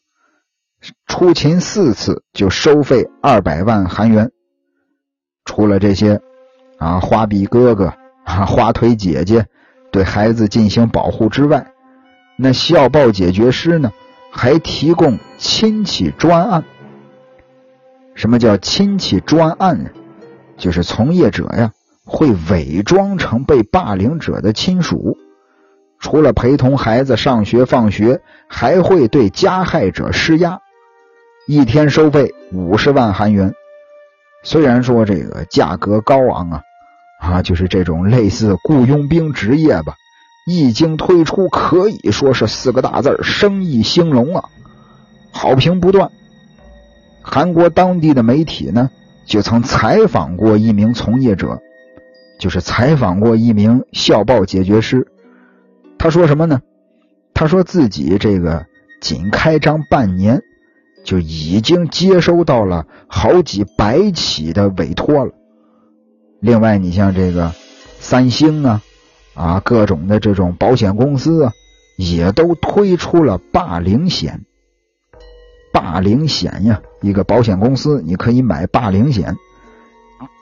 出勤四次就收费二百万韩元。除了这些啊，花臂哥哥啊，花腿姐姐对孩子进行保护之外。那校报解决师呢，还提供亲戚专案。什么叫亲戚专案？就是从业者呀会伪装成被霸凌者的亲属，除了陪同孩子上学放学，还会对加害者施压。一天收费五十万韩元。虽然说这个价格高昂啊，啊，就是这种类似雇佣兵职业吧。一经推出，可以说是四个大字生意兴隆啊，好评不断。韩国当地的媒体呢，就曾采访过一名从业者，就是采访过一名校报解决师。他说什么呢？他说自己这个仅开张半年，就已经接收到了好几百起的委托了。另外，你像这个三星啊。啊，各种的这种保险公司啊，也都推出了霸凌险。霸凌险呀，一个保险公司你可以买霸凌险。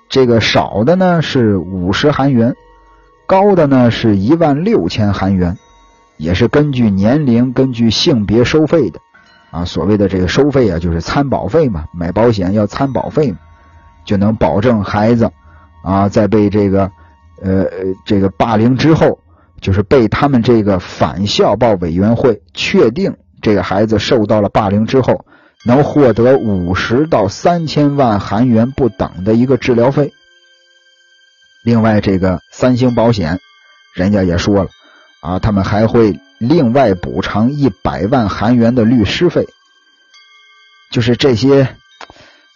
这个少的呢是五十韩元，高的呢是一万六千韩元，也是根据年龄、根据性别收费的。啊，所谓的这个收费啊，就是参保费嘛，买保险要参保费，就能保证孩子啊在被这个。呃，这个霸凌之后，就是被他们这个反校报委员会确定这个孩子受到了霸凌之后，能获得五十到三千万韩元不等的一个治疗费。另外，这个三星保险，人家也说了，啊，他们还会另外补偿一百万韩元的律师费。就是这些，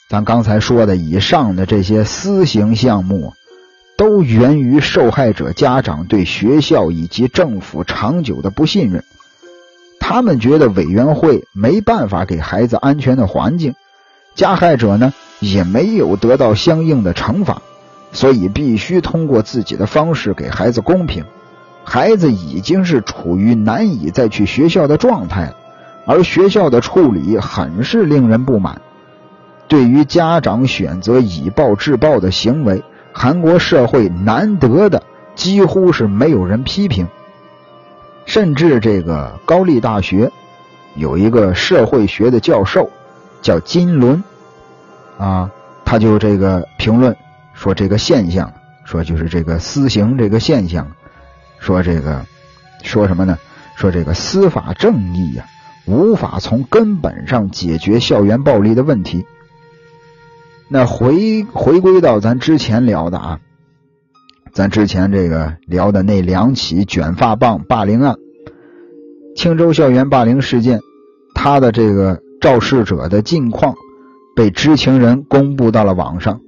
咱刚才说的以上的这些私刑项目。都源于受害者家长对学校以及政府长久的不信任，他们觉得委员会没办法给孩子安全的环境，加害者呢也没有得到相应的惩罚，所以必须通过自己的方式给孩子公平。孩子已经是处于难以再去学校的状态了，而学校的处理很是令人不满。对于家长选择以暴制暴的行为。韩国社会难得的几乎是没有人批评，甚至这个高丽大学有一个社会学的教授叫金伦，啊，他就这个评论说这个现象，说就是这个私刑这个现象，说这个说什么呢？说这个司法正义呀，无法从根本上解决校园暴力的问题。那回回归到咱之前聊的啊，咱之前这个聊的那两起卷发棒霸凌案，青州校园霸凌事件，他的这个肇事者的近况被知情人公布到了网上。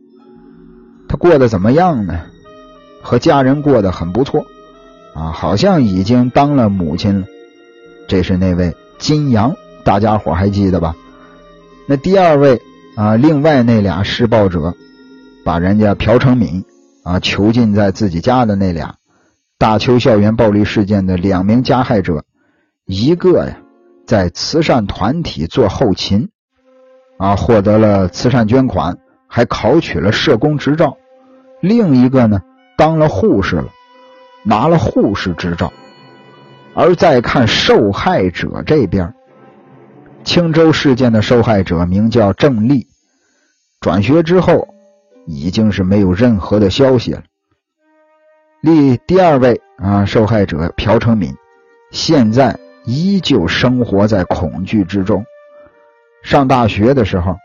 他过得怎么样呢？和家人过得很不错啊，好像已经当了母亲了。这是那位金阳，大家伙还记得吧？那第二位。啊，另外那俩施暴者，把人家朴成敏啊囚禁在自己家的那俩大邱校园暴力事件的两名加害者，一个呀在慈善团体做后勤，啊，获得了慈善捐款，还考取了社工执照。另一个呢，当了护士了，拿了护士执照。而再看受害者这边，青州事件的受害者名叫郑丽，转学之后已经是没有任何的消息了。立第二位啊，受害者朴成敏，现在依旧生活在恐惧之中。上大学的时候，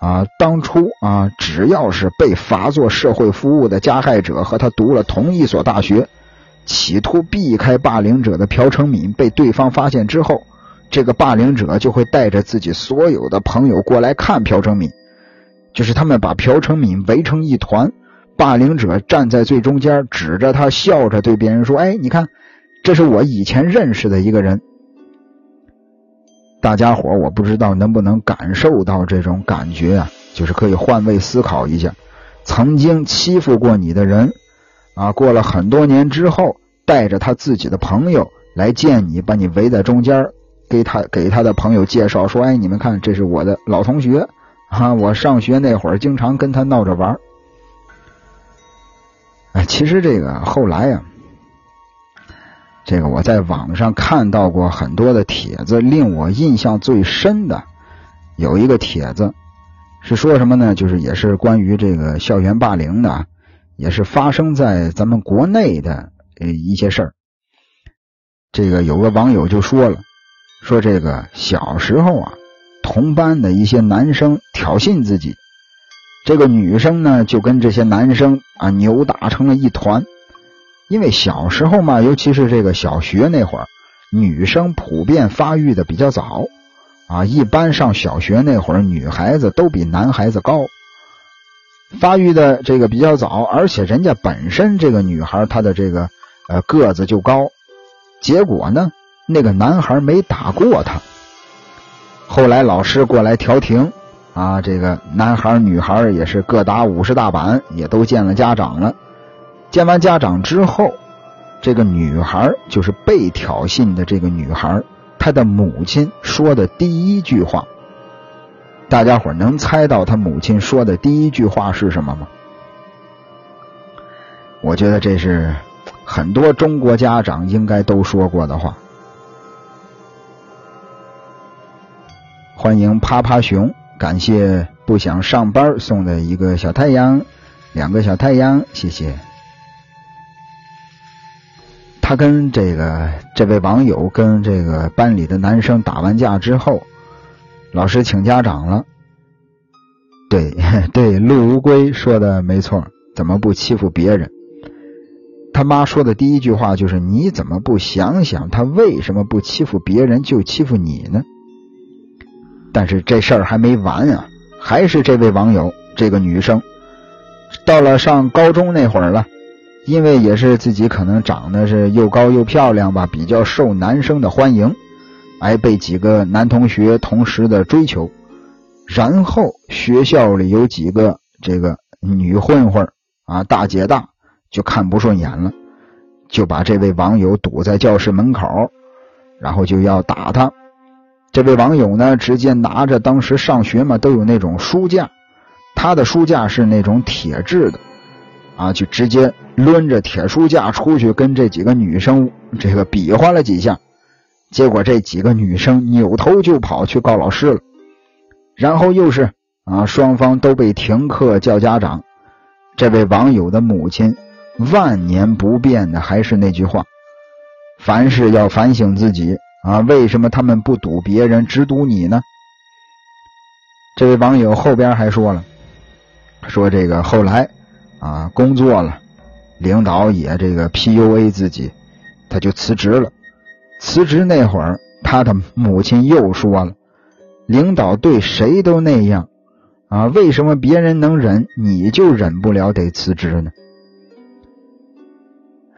啊，当初啊，只要是被罚做社会服务的加害者和他读了同一所大学，企图避开霸凌者的朴成敏被对方发现之后，这个霸凌者就会带着自己所有的朋友过来看朴成敏，就是他们把朴成敏围成一团。霸凌者站在最中间，指着他，笑着对别人说：“哎，你看，这是我以前认识的一个人。”大家伙，我不知道能不能感受到这种感觉啊？就是可以换位思考一下，曾经欺负过你的人，啊，过了很多年之后，带着他自己的朋友来见你，把你围在中间，给他给他的朋友介绍说：“哎，你们看，这是我的老同学，啊，我上学那会儿经常跟他闹着玩。”哎，其实这个后来呀，这个我在网上看到过很多的帖子，令我印象最深的有一个帖子是说什么呢？就是也是关于这个校园霸凌的，也是发生在咱们国内的一些事儿。这个有个网友就说了，说这个小时候啊，同班的一些男生挑衅自己。这个女生呢，就跟这些男生啊扭打成了一团。因为小时候嘛，尤其是这个小学那会儿，女生普遍发育的比较早啊。一般上小学那会儿，女孩子都比男孩子高，发育的这个比较早，而且人家本身这个女孩她的这个呃个子就高。结果呢，那个男孩没打过他。后来老师过来调停。啊，这个男孩女孩也是各打五十大板，也都见了家长了。见完家长之后，这个女孩就是被挑衅的这个女孩，她的母亲说的第一句话，大家伙能猜到她母亲说的第一句话是什么吗？我觉得这是很多中国家长应该都说过的话。欢迎趴趴熊。感谢不想上班送的一个小太阳，两个小太阳，谢谢。他跟这个这位网友跟这个班里的男生打完架之后，老师请家长了。对 对，陆如龟说的没错，怎么不欺负别人？他妈说的第一句话就是：你怎么不想想他为什么不欺负别人就欺负你呢？但是这事儿还没完啊，还是这位网友这个女生，到了上高中那会儿了，因为也是自己可能长得是又高又漂亮吧，比较受男生的欢迎，哎，被几个男同学同时的追求，然后学校里有几个这个女混混啊，大姐大就看不顺眼了，就把这位网友堵在教室门口，然后就要打他。这位网友呢，直接拿着当时上学嘛都有那种书架，他的书架是那种铁质的，啊，就直接抡着铁书架出去跟这几个女生这个比划了几下，结果这几个女生扭头就跑去告老师了，然后又是啊，双方都被停课叫家长。这位网友的母亲万年不变的还是那句话：凡事要反省自己。啊，为什么他们不堵别人，只堵你呢？这位网友后边还说了，说这个后来啊工作了，领导也这个 PUA 自己，他就辞职了。辞职那会儿，他的母亲又说了，领导对谁都那样啊，为什么别人能忍，你就忍不了，得辞职呢？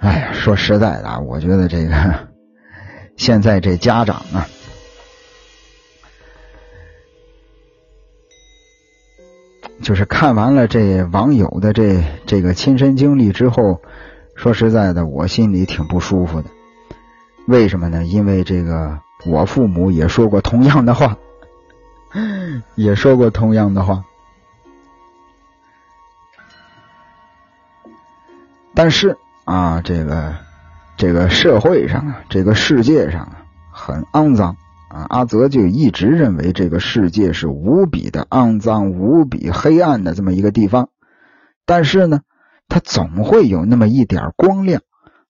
哎呀，说实在的，我觉得这个。现在这家长啊，就是看完了这网友的这这个亲身经历之后，说实在的，我心里挺不舒服的。为什么呢？因为这个我父母也说过同样的话，也说过同样的话。但是啊，这个这个社会上啊，这个世界上啊，很肮脏啊。阿泽就一直认为这个世界是无比的肮脏、无比黑暗的这么一个地方。但是呢，它总会有那么一点光亮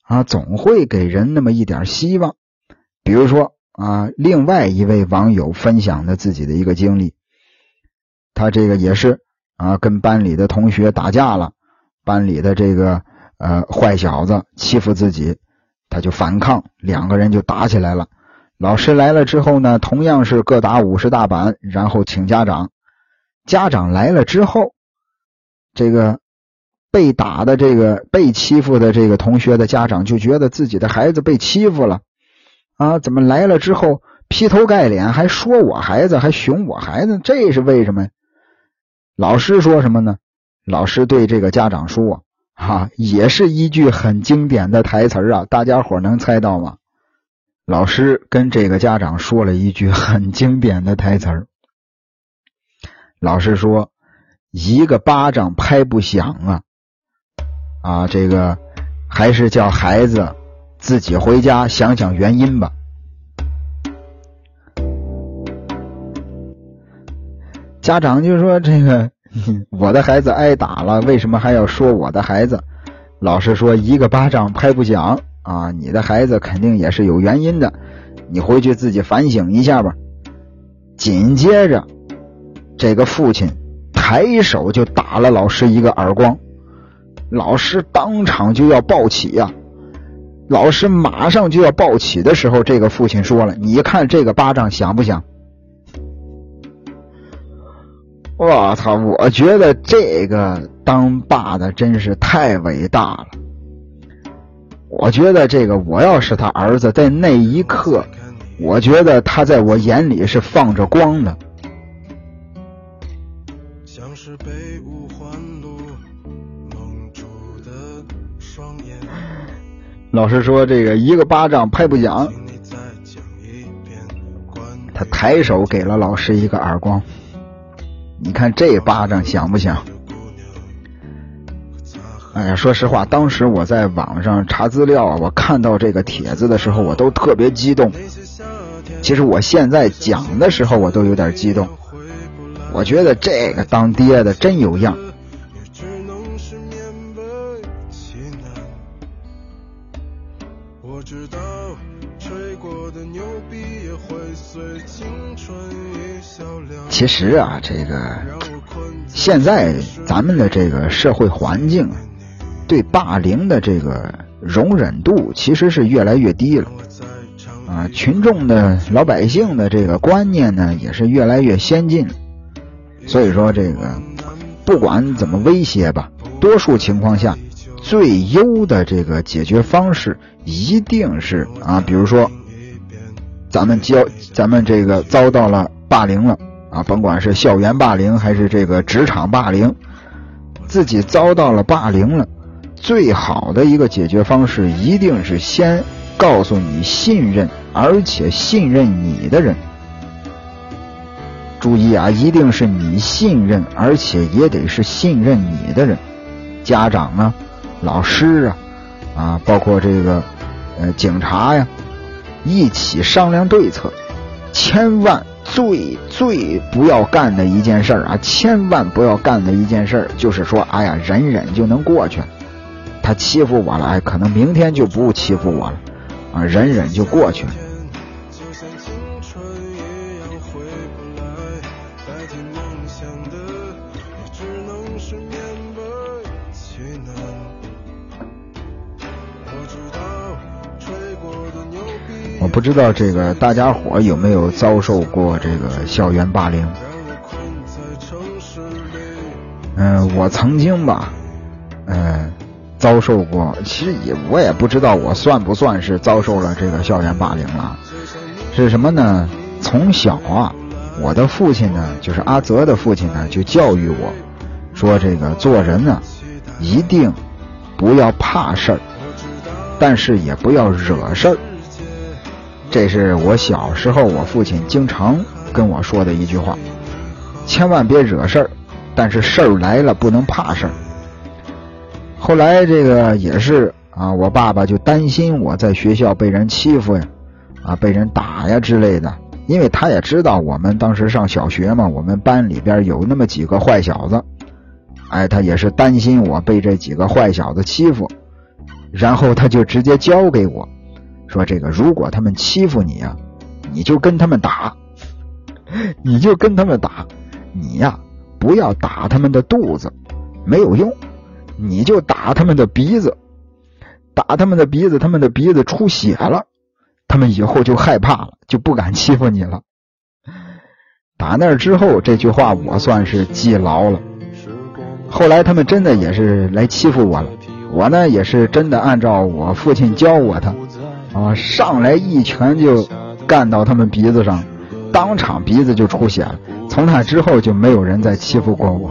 啊，总会给人那么一点希望。比如说啊，另外一位网友分享的自己的一个经历，他这个也是啊，跟班里的同学打架了，班里的这个。呃，坏小子欺负自己，他就反抗，两个人就打起来了。老师来了之后呢，同样是各打五十大板，然后请家长。家长来了之后，这个被打的这个被欺负的这个同学的家长就觉得自己的孩子被欺负了啊，怎么来了之后劈头盖脸还说我孩子，还熊我孩子，这是为什么？老师说什么呢？老师对这个家长说。哈，也是一句很经典的台词啊！大家伙能猜到吗？老师跟这个家长说了一句很经典的台词老师说：“一个巴掌拍不响啊！”啊，这个还是叫孩子自己回家想想原因吧。家长就说：“这个。” 我的孩子挨打了，为什么还要说我的孩子？老师说一个巴掌拍不响啊！你的孩子肯定也是有原因的，你回去自己反省一下吧。紧接着，这个父亲抬手就打了老师一个耳光，老师当场就要暴起呀！老师马上就要暴起的时候，这个父亲说了：“你看这个巴掌响不响？”我操！我觉得这个当爸的真是太伟大了。我觉得这个，我要是他儿子，在那一刻，我觉得他在我眼里是放着光的。老师说：“这个一个巴掌拍不响。”他抬手给了老师一个耳光。你看这巴掌响不响？哎呀，说实话，当时我在网上查资料，我看到这个帖子的时候，我都特别激动。其实我现在讲的时候，我都有点激动。我觉得这个当爹的真有样。其实啊，这个现在咱们的这个社会环境，对霸凌的这个容忍度其实是越来越低了啊。群众的老百姓的这个观念呢，也是越来越先进。所以说，这个不管怎么威胁吧，多数情况下，最优的这个解决方式一定是啊，比如说，咱们交咱们这个遭到了霸凌了。啊，甭管是校园霸凌还是这个职场霸凌，自己遭到了霸凌了，最好的一个解决方式一定是先告诉你信任而且信任你的人。注意啊，一定是你信任而且也得是信任你的人，家长啊，老师啊，啊，包括这个呃警察呀，一起商量对策，千万。最最不要干的一件事啊，千万不要干的一件事就是说，哎呀，忍忍就能过去。他欺负我了，哎，可能明天就不欺负我了，啊，忍忍就过去了。不知道这个大家伙有没有遭受过这个校园霸凌？嗯，我曾经吧，嗯，遭受过。其实也我也不知道我算不算是遭受了这个校园霸凌了。是什么呢？从小啊，我的父亲呢，就是阿泽的父亲呢，就教育我说：这个做人呢，一定不要怕事儿，但是也不要惹事儿。这是我小时候我父亲经常跟我说的一句话：千万别惹事儿，但是事儿来了不能怕事儿。后来这个也是啊，我爸爸就担心我在学校被人欺负呀，啊，被人打呀之类的。因为他也知道我们当时上小学嘛，我们班里边有那么几个坏小子，哎，他也是担心我被这几个坏小子欺负，然后他就直接教给我，说这个如果他们欺负你呀，你就跟他们打，你就跟他们打，你呀不要打他们的肚子，没有用，你就打他们的鼻子，打他们的鼻子，他们的鼻子出血了。他们以后就害怕了，就不敢欺负你了。打那之后，这句话我算是记牢了。后来他们真的也是来欺负我了，我呢也是真的按照我父亲教我的，啊，上来一拳就干到他们鼻子上，当场鼻子就出血了。从那之后就没有人再欺负过我。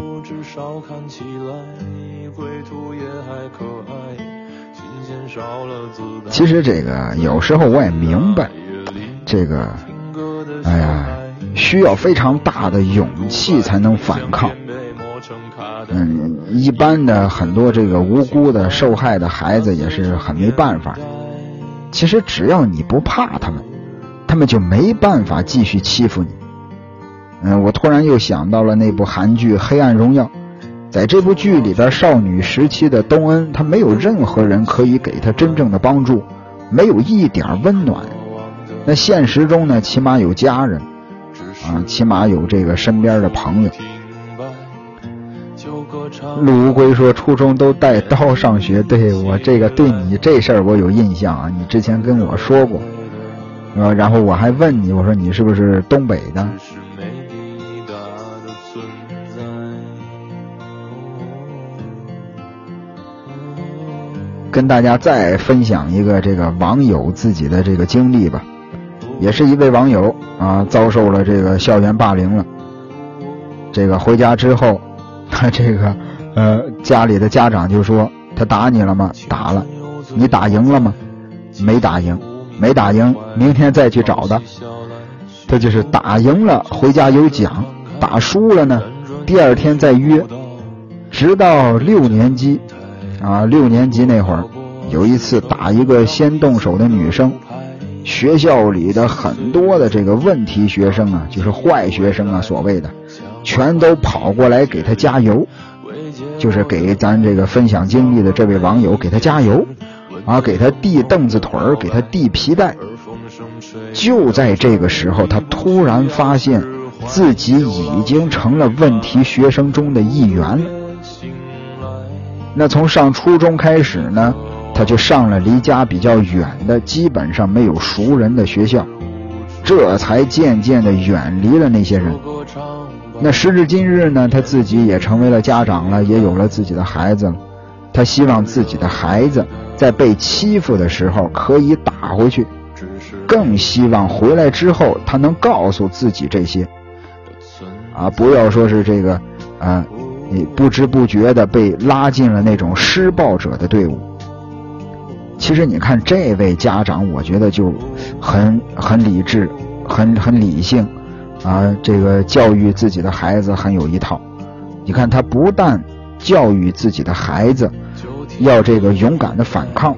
其实这个有时候我也明白，这个，哎呀，需要非常大的勇气才能反抗。嗯，一般的很多这个无辜的受害的孩子也是很没办法。其实只要你不怕他们，他们就没办法继续欺负你。嗯，我突然又想到了那部韩剧《黑暗荣耀》。在这部剧里边，少女时期的东恩，她没有任何人可以给她真正的帮助，没有一点温暖。那现实中呢，起码有家人，啊，起码有这个身边的朋友。陆乌龟说，初中都带刀上学，对我这个对你这事儿我有印象啊，你之前跟我说过，呃，然后我还问你，我说你是不是东北的？跟大家再分享一个这个网友自己的这个经历吧，也是一位网友啊，遭受了这个校园霸凌了。这个回家之后，他这个呃家里的家长就说：“他打你了吗？打了。你打赢了吗？没打赢，没打赢，明天再去找他。他就是打赢了回家有奖，打输了呢，第二天再约，直到六年级。”啊，六年级那会儿，有一次打一个先动手的女生，学校里的很多的这个问题学生啊，就是坏学生啊，所谓的，全都跑过来给他加油，就是给咱这个分享经历的这位网友给他加油，啊，给他递凳子腿儿，给他递皮带。就在这个时候，他突然发现自己已经成了问题学生中的一员。那从上初中开始呢，他就上了离家比较远的、基本上没有熟人的学校，这才渐渐的远离了那些人。那时至今日呢，他自己也成为了家长了，也有了自己的孩子了。他希望自己的孩子在被欺负的时候可以打回去，更希望回来之后他能告诉自己这些，啊，不要说是这个，啊。你不知不觉的被拉进了那种施暴者的队伍。其实你看这位家长，我觉得就很很理智，很很理性，啊，这个教育自己的孩子很有一套。你看他不但教育自己的孩子要这个勇敢的反抗，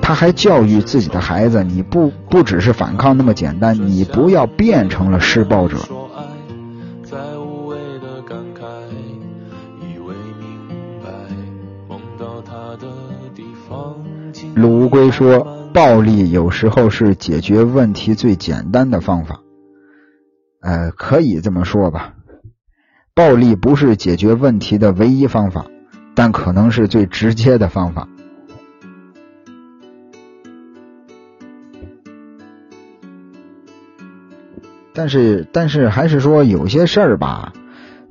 他还教育自己的孩子，你不不只是反抗那么简单，你不要变成了施暴者。鲁乌龟说：“暴力有时候是解决问题最简单的方法。呃，可以这么说吧。暴力不是解决问题的唯一方法，但可能是最直接的方法。但是，但是还是说有些事儿吧，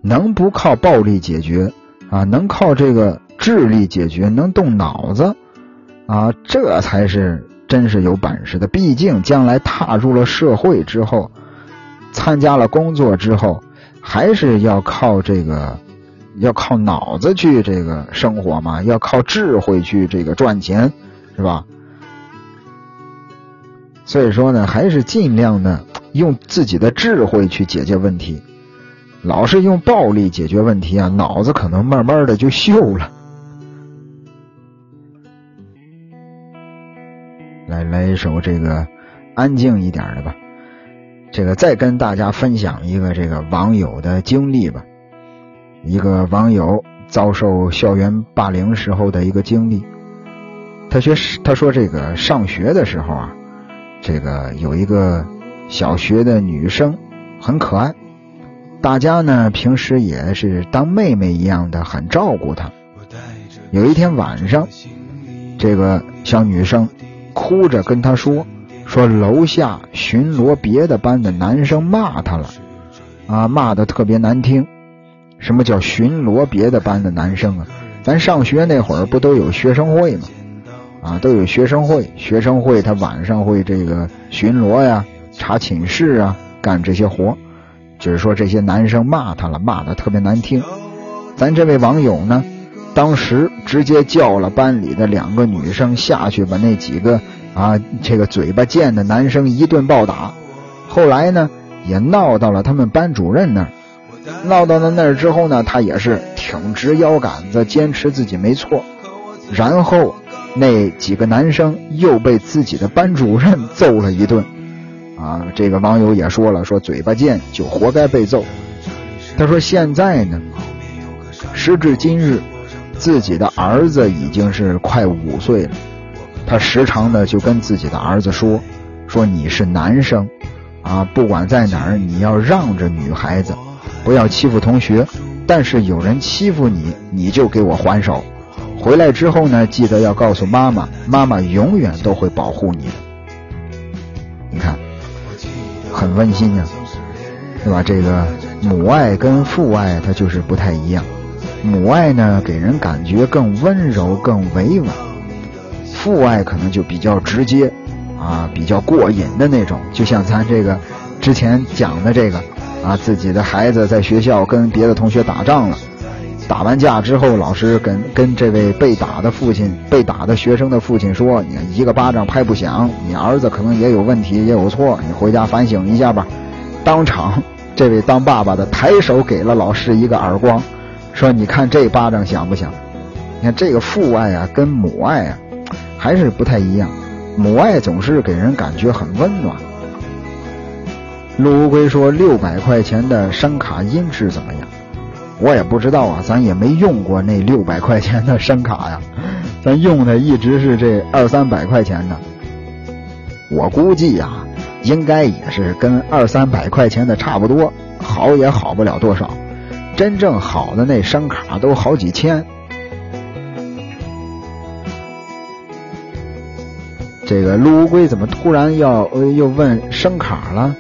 能不靠暴力解决啊？能靠这个智力解决，能动脑子。”啊，这才是真是有本事的。毕竟将来踏入了社会之后，参加了工作之后，还是要靠这个，要靠脑子去这个生活嘛，要靠智慧去这个赚钱，是吧？所以说呢，还是尽量呢用自己的智慧去解决问题。老是用暴力解决问题啊，脑子可能慢慢的就锈了。来来一首这个安静一点的吧。这个再跟大家分享一个这个网友的经历吧。一个网友遭受校园霸凌时候的一个经历。他学他说这个上学的时候啊，这个有一个小学的女生很可爱。大家呢平时也是当妹妹一样的很照顾她。有一天晚上，这个小女生哭着跟他说：“说楼下巡逻别的班的男生骂他了，啊，骂的特别难听。什么叫巡逻别的班的男生啊？咱上学那会儿不都有学生会吗？啊，都有学生会，学生会他晚上会这个巡逻呀，查寝室啊，干这些活。”就是说这些男生骂他了，骂的特别难听。咱这位网友呢，当时直接叫了班里的两个女生下去，把那几个啊这个嘴巴贱的男生一顿暴打。后来呢，也闹到了他们班主任那儿。闹到了那儿之后呢，他也是挺直腰杆子，坚持自己没错。然后那几个男生又被自己的班主任揍了一顿。啊，这个网友也说了，说嘴巴贱就活该被揍。他说现在呢，时至今日，自己的儿子已经是快五岁了，他时常的就跟自己的儿子说，说你是男生，啊，不管在哪儿，你要让着女孩子，不要欺负同学。但是有人欺负你，你就给我还手。回来之后呢，记得要告诉妈妈，妈妈永远都会保护你的。你看。很温馨呀，对吧？这个母爱跟父爱它就是不太一样。母爱呢，给人感觉更温柔、更委婉；父爱可能就比较直接，啊，比较过瘾的那种。就像咱这个之前讲的这个，啊，自己的孩子在学校跟别的同学打仗了。打完架之后，老师跟跟这位被打的父亲、被打的学生的父亲说：“你看一个巴掌拍不响，你儿子可能也有问题，也有错，你回家反省一下吧。”当场，这位当爸爸的抬手给了老师一个耳光，说：“你看这巴掌响不响？你看这个父爱啊，跟母爱啊，还是不太一样。母爱总是给人感觉很温暖。”陆乌龟说：“六百块钱的声卡音质怎么样？”我也不知道啊，咱也没用过那六百块钱的声卡呀，咱用的一直是这二三百块钱的。我估计呀，应该也是跟二三百块钱的差不多，好也好不了多少。真正好的那声卡都好几千。这个陆乌龟怎么突然要又问声卡了？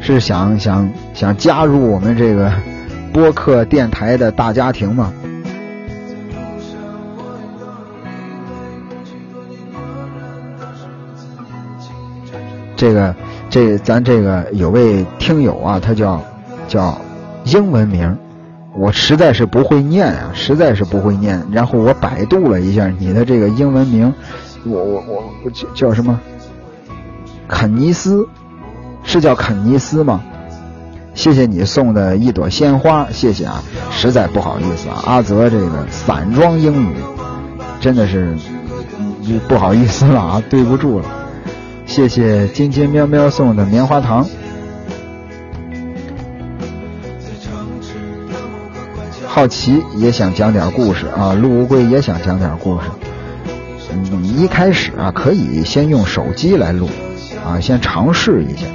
是想想想加入我们这个？播客电台的大家庭吗，这个这咱这个有位听友啊，他叫叫英文名，我实在是不会念啊，实在是不会念。然后我百度了一下你的这个英文名，我我我我叫叫什么？肯尼斯，是叫肯尼斯吗？谢谢你送的一朵鲜花，谢谢啊！实在不好意思啊，阿泽这个散装英语真的是不好意思了啊，对不住了。谢谢金金喵喵送的棉花糖。好奇也想讲点故事啊，陆乌龟也想讲点故事。你一开始啊，可以先用手机来录啊，先尝试一下。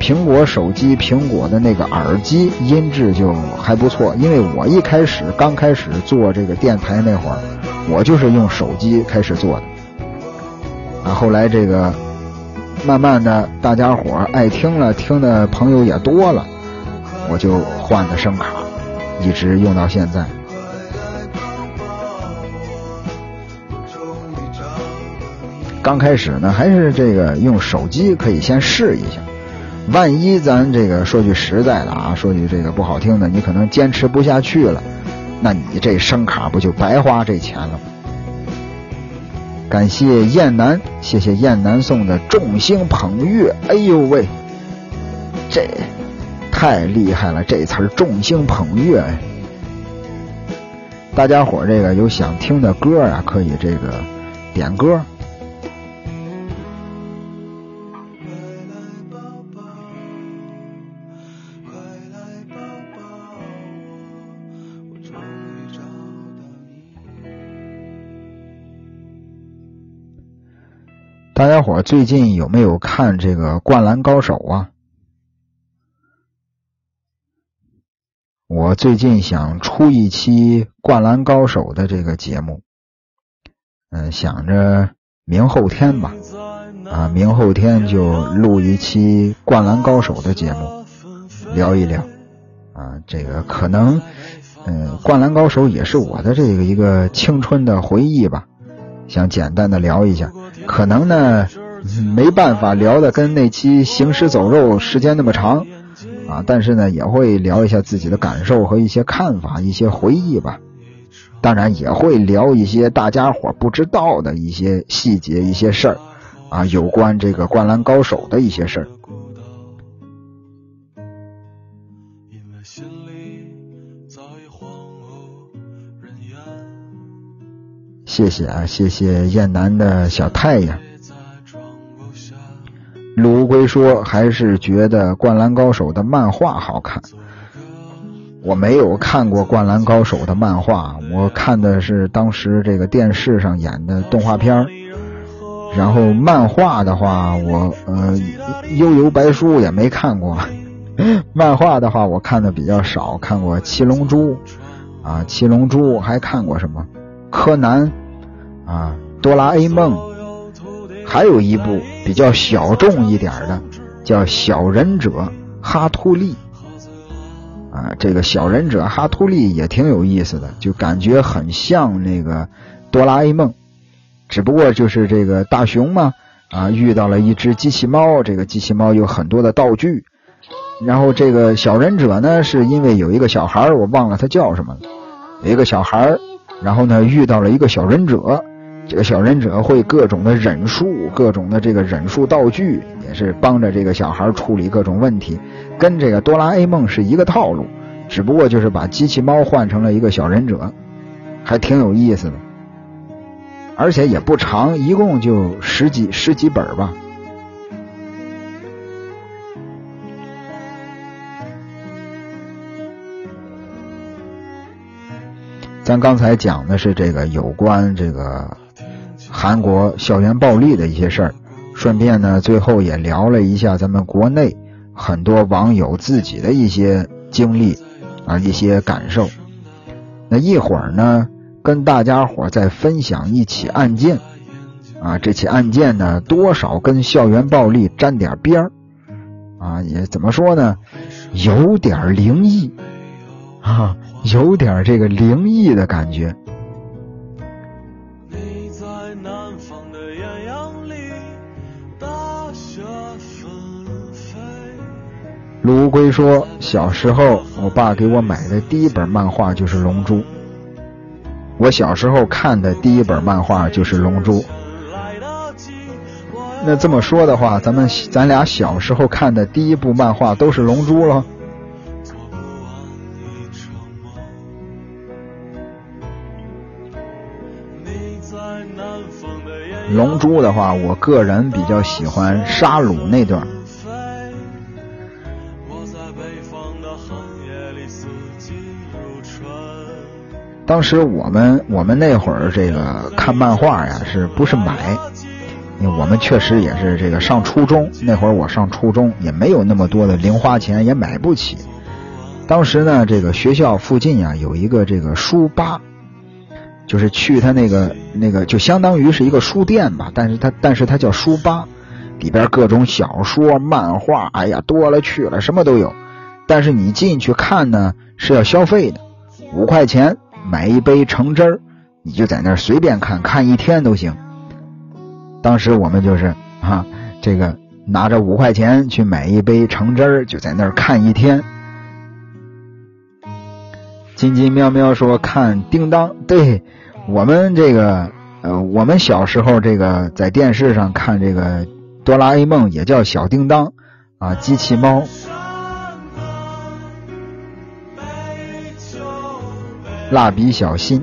苹果手机，苹果的那个耳机音质就还不错。因为我一开始刚开始做这个电台那会儿，我就是用手机开始做的。啊，后来这个慢慢的，大家伙爱听了，听的朋友也多了，我就换的声卡，一直用到现在。刚开始呢，还是这个用手机可以先试一下。万一咱这个说句实在的啊，说句这个不好听的，你可能坚持不下去了，那你这声卡不就白花这钱了吗？感谢燕南，谢谢燕南送的众星捧月。哎呦喂，这太厉害了！这词儿“众星捧月”，大家伙这个有想听的歌啊，可以这个点歌。大家伙最近有没有看这个《灌篮高手》啊？我最近想出一期《灌篮高手》的这个节目，嗯，想着明后天吧，啊，明后天就录一期《灌篮高手》的节目，聊一聊，啊，这个可能，嗯，《灌篮高手》也是我的这个一个青春的回忆吧。想简单的聊一下，可能呢没办法聊的跟那期行尸走肉时间那么长啊，但是呢也会聊一下自己的感受和一些看法、一些回忆吧。当然也会聊一些大家伙不知道的一些细节、一些事儿啊，有关这个《灌篮高手》的一些事儿。谢谢啊，谢谢燕南的小太阳。陆龟说，还是觉得《灌篮高手》的漫画好看。我没有看过《灌篮高手》的漫画，我看的是当时这个电视上演的动画片然后漫画的话，我呃《悠游白书》也没看过。漫画的话，我看的比较少，看过《七龙珠》啊，《七龙珠》还看过什么？柯南。啊，哆啦 A 梦，还有一部比较小众一点的，叫《小忍者哈图利》。啊，这个小忍者哈图利也挺有意思的，就感觉很像那个哆啦 A 梦，只不过就是这个大雄嘛，啊，遇到了一只机器猫，这个机器猫有很多的道具，然后这个小忍者呢，是因为有一个小孩我忘了他叫什么了，有一个小孩然后呢遇到了一个小忍者。这个小忍者会各种的忍术，各种的这个忍术道具，也是帮着这个小孩处理各种问题，跟这个哆啦 A 梦是一个套路，只不过就是把机器猫换成了一个小忍者，还挺有意思的，而且也不长，一共就十几十几本吧。咱刚才讲的是这个有关这个。韩国校园暴力的一些事儿，顺便呢，最后也聊了一下咱们国内很多网友自己的一些经历啊，一些感受。那一会儿呢，跟大家伙再分享一起案件啊，这起案件呢，多少跟校园暴力沾点边儿啊，也怎么说呢，有点灵异啊，有点这个灵异的感觉。乌龟说：“小时候，我爸给我买的第一本漫画就是《龙珠》。我小时候看的第一本漫画就是《龙珠》。那这么说的话，咱们咱俩小时候看的第一部漫画都是《龙珠》了。《龙珠》的话，我个人比较喜欢沙鲁那段。”当时我们我们那会儿这个看漫画呀，是不是买？因为我们确实也是这个上初中那会儿，我上初中也没有那么多的零花钱，也买不起。当时呢，这个学校附近呀有一个这个书吧，就是去他那个那个就相当于是一个书店吧，但是它但是它叫书吧，里边各种小说、漫画，哎呀多了去了，什么都有。但是你进去看呢是要消费的，五块钱。买一杯橙汁儿，你就在那儿随便看看一天都行。当时我们就是啊，这个拿着五块钱去买一杯橙汁儿，就在那儿看一天。金金喵喵说看叮当，对我们这个呃，我们小时候这个在电视上看这个哆啦 A 梦也叫小叮当啊，机器猫。蜡笔小新，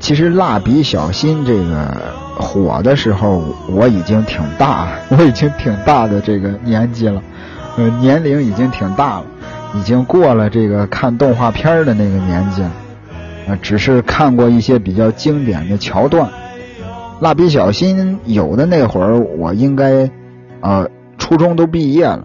其实蜡笔小新这个火的时候，我已经挺大，我已经挺大的这个年纪了，呃，年龄已经挺大了，已经过了这个看动画片的那个年纪了，啊，只是看过一些比较经典的桥段。蜡笔小新有的那会儿，我应该，呃，初中都毕业了。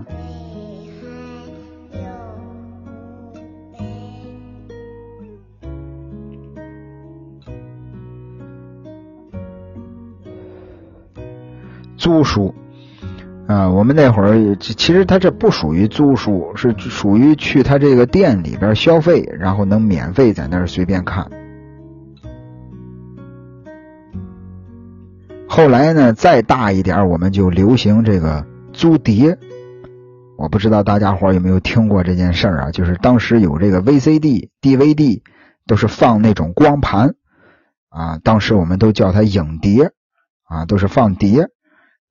租书，啊，我们那会儿其实他这不属于租书，是属于去他这个店里边消费，然后能免费在那儿随便看。后来呢，再大一点，我们就流行这个租碟。我不知道大家伙有没有听过这件事儿啊？就是当时有这个 VCD、DVD，都是放那种光盘啊，当时我们都叫它影碟啊，都是放碟。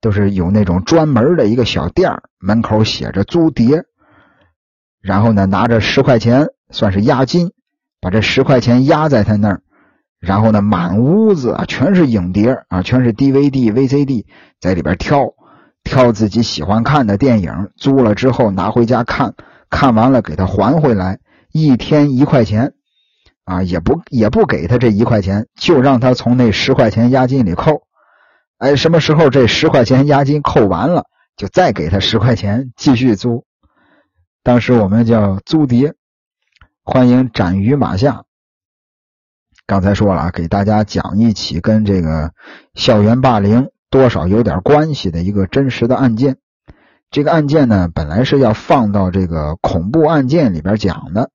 都是有那种专门的一个小店门口写着租碟，然后呢拿着十块钱算是押金，把这十块钱压在他那儿，然后呢满屋子啊全是影碟啊，全是 DVD、VCD，在里边挑挑自己喜欢看的电影，租了之后拿回家看，看完了给他还回来，一天一块钱啊，也不也不给他这一块钱，就让他从那十块钱押金里扣。哎，什么时候这十块钱押金扣完了，就再给他十块钱继续租。当时我们叫租碟。欢迎斩于马下。刚才说了，给大家讲一起跟这个校园霸凌多少有点关系的一个真实的案件。这个案件呢，本来是要放到这个恐怖案件里边讲的。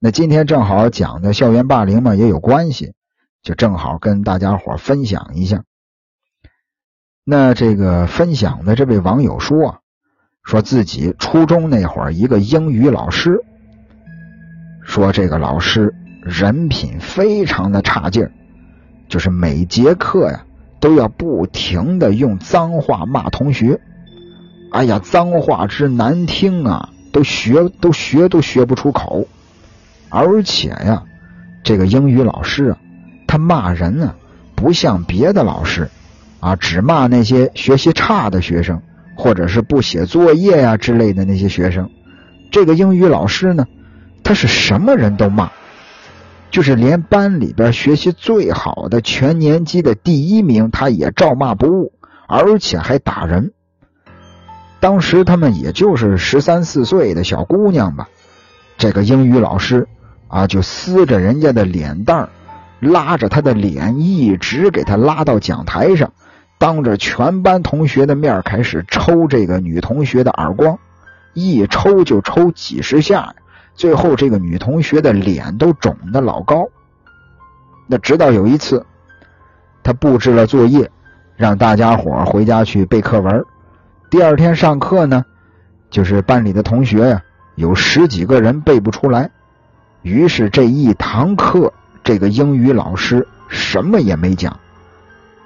那今天正好讲的校园霸凌嘛，也有关系，就正好跟大家伙分享一下。那这个分享的这位网友说啊，说自己初中那会儿一个英语老师，说这个老师人品非常的差劲儿，就是每节课呀都要不停的用脏话骂同学，哎呀，脏话之难听啊，都学都学都学不出口，而且呀，这个英语老师啊，他骂人啊，不像别的老师。啊，只骂那些学习差的学生，或者是不写作业呀之类的那些学生。这个英语老师呢，他是什么人都骂，就是连班里边学习最好的全年级的第一名，他也照骂不误，而且还打人。当时他们也就是十三四岁的小姑娘吧，这个英语老师啊，就撕着人家的脸蛋拉着他的脸，一直给他拉到讲台上。当着全班同学的面开始抽这个女同学的耳光，一抽就抽几十下，最后这个女同学的脸都肿的老高。那直到有一次，他布置了作业，让大家伙回家去背课文。第二天上课呢，就是班里的同学呀，有十几个人背不出来。于是这一堂课，这个英语老师什么也没讲。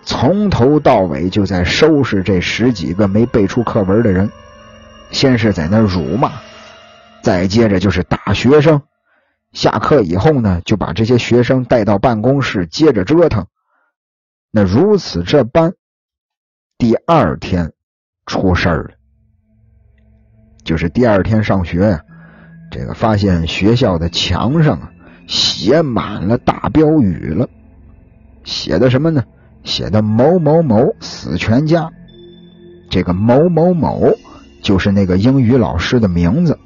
从头到尾就在收拾这十几个没背出课文的人，先是在那辱骂，再接着就是打学生。下课以后呢，就把这些学生带到办公室接着折腾。那如此这般，第二天出事儿了，就是第二天上学呀，这个发现学校的墙上啊写满了大标语了，写的什么呢？写的某某某死全家，这个某某某就是那个英语老师的名字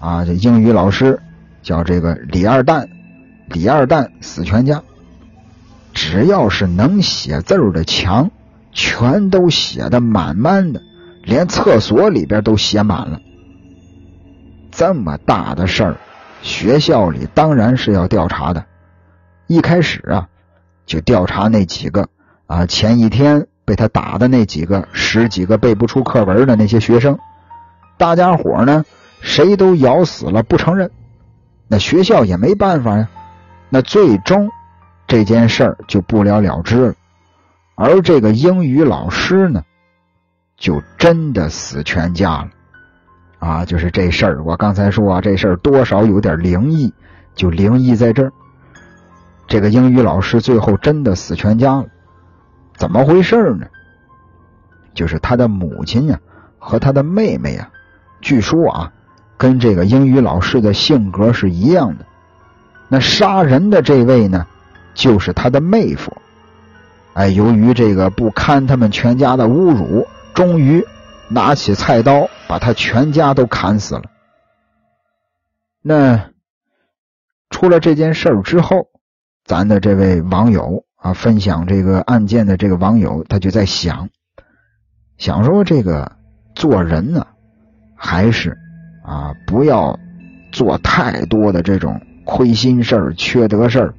啊。这英语老师叫这个李二蛋，李二蛋死全家。只要是能写字的墙，全都写的满满的，连厕所里边都写满了。这么大的事儿，学校里当然是要调查的。一开始啊，就调查那几个。啊，前一天被他打的那几个十几个背不出课文的那些学生，大家伙呢，谁都咬死了不承认，那学校也没办法呀。那最终这件事儿就不了了之了。而这个英语老师呢，就真的死全家了。啊，就是这事儿，我刚才说啊，这事儿多少有点灵异，就灵异在这儿。这个英语老师最后真的死全家了，怎么回事呢？就是他的母亲呀和他的妹妹呀，据说啊，跟这个英语老师的性格是一样的。那杀人的这位呢，就是他的妹夫。哎，由于这个不堪他们全家的侮辱，终于拿起菜刀把他全家都砍死了。那出了这件事儿之后，咱的这位网友啊，分享这个案件的这个网友，他就在想，想说这个做人呢，还是啊，不要做太多的这种亏心事儿、缺德事儿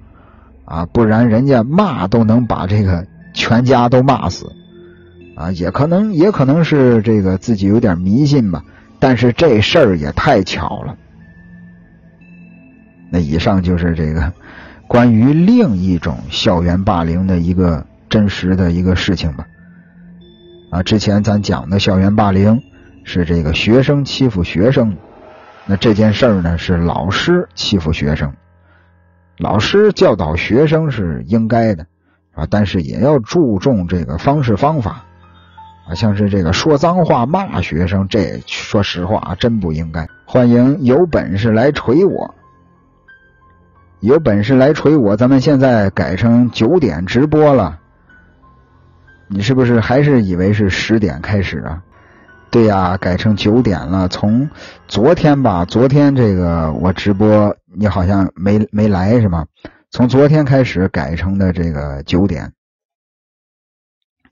啊，不然人家骂都能把这个全家都骂死啊，也可能也可能是这个自己有点迷信吧，但是这事儿也太巧了。那以上就是这个。关于另一种校园霸凌的一个真实的一个事情吧，啊，之前咱讲的校园霸凌是这个学生欺负学生，那这件事儿呢是老师欺负学生，老师教导学生是应该的啊，但是也要注重这个方式方法啊，像是这个说脏话骂学生，这说实话真不应该。欢迎有本事来锤我。有本事来锤我！咱们现在改成九点直播了，你是不是还是以为是十点开始啊？对呀，改成九点了。从昨天吧，昨天这个我直播，你好像没没来是吗？从昨天开始改成的这个九点，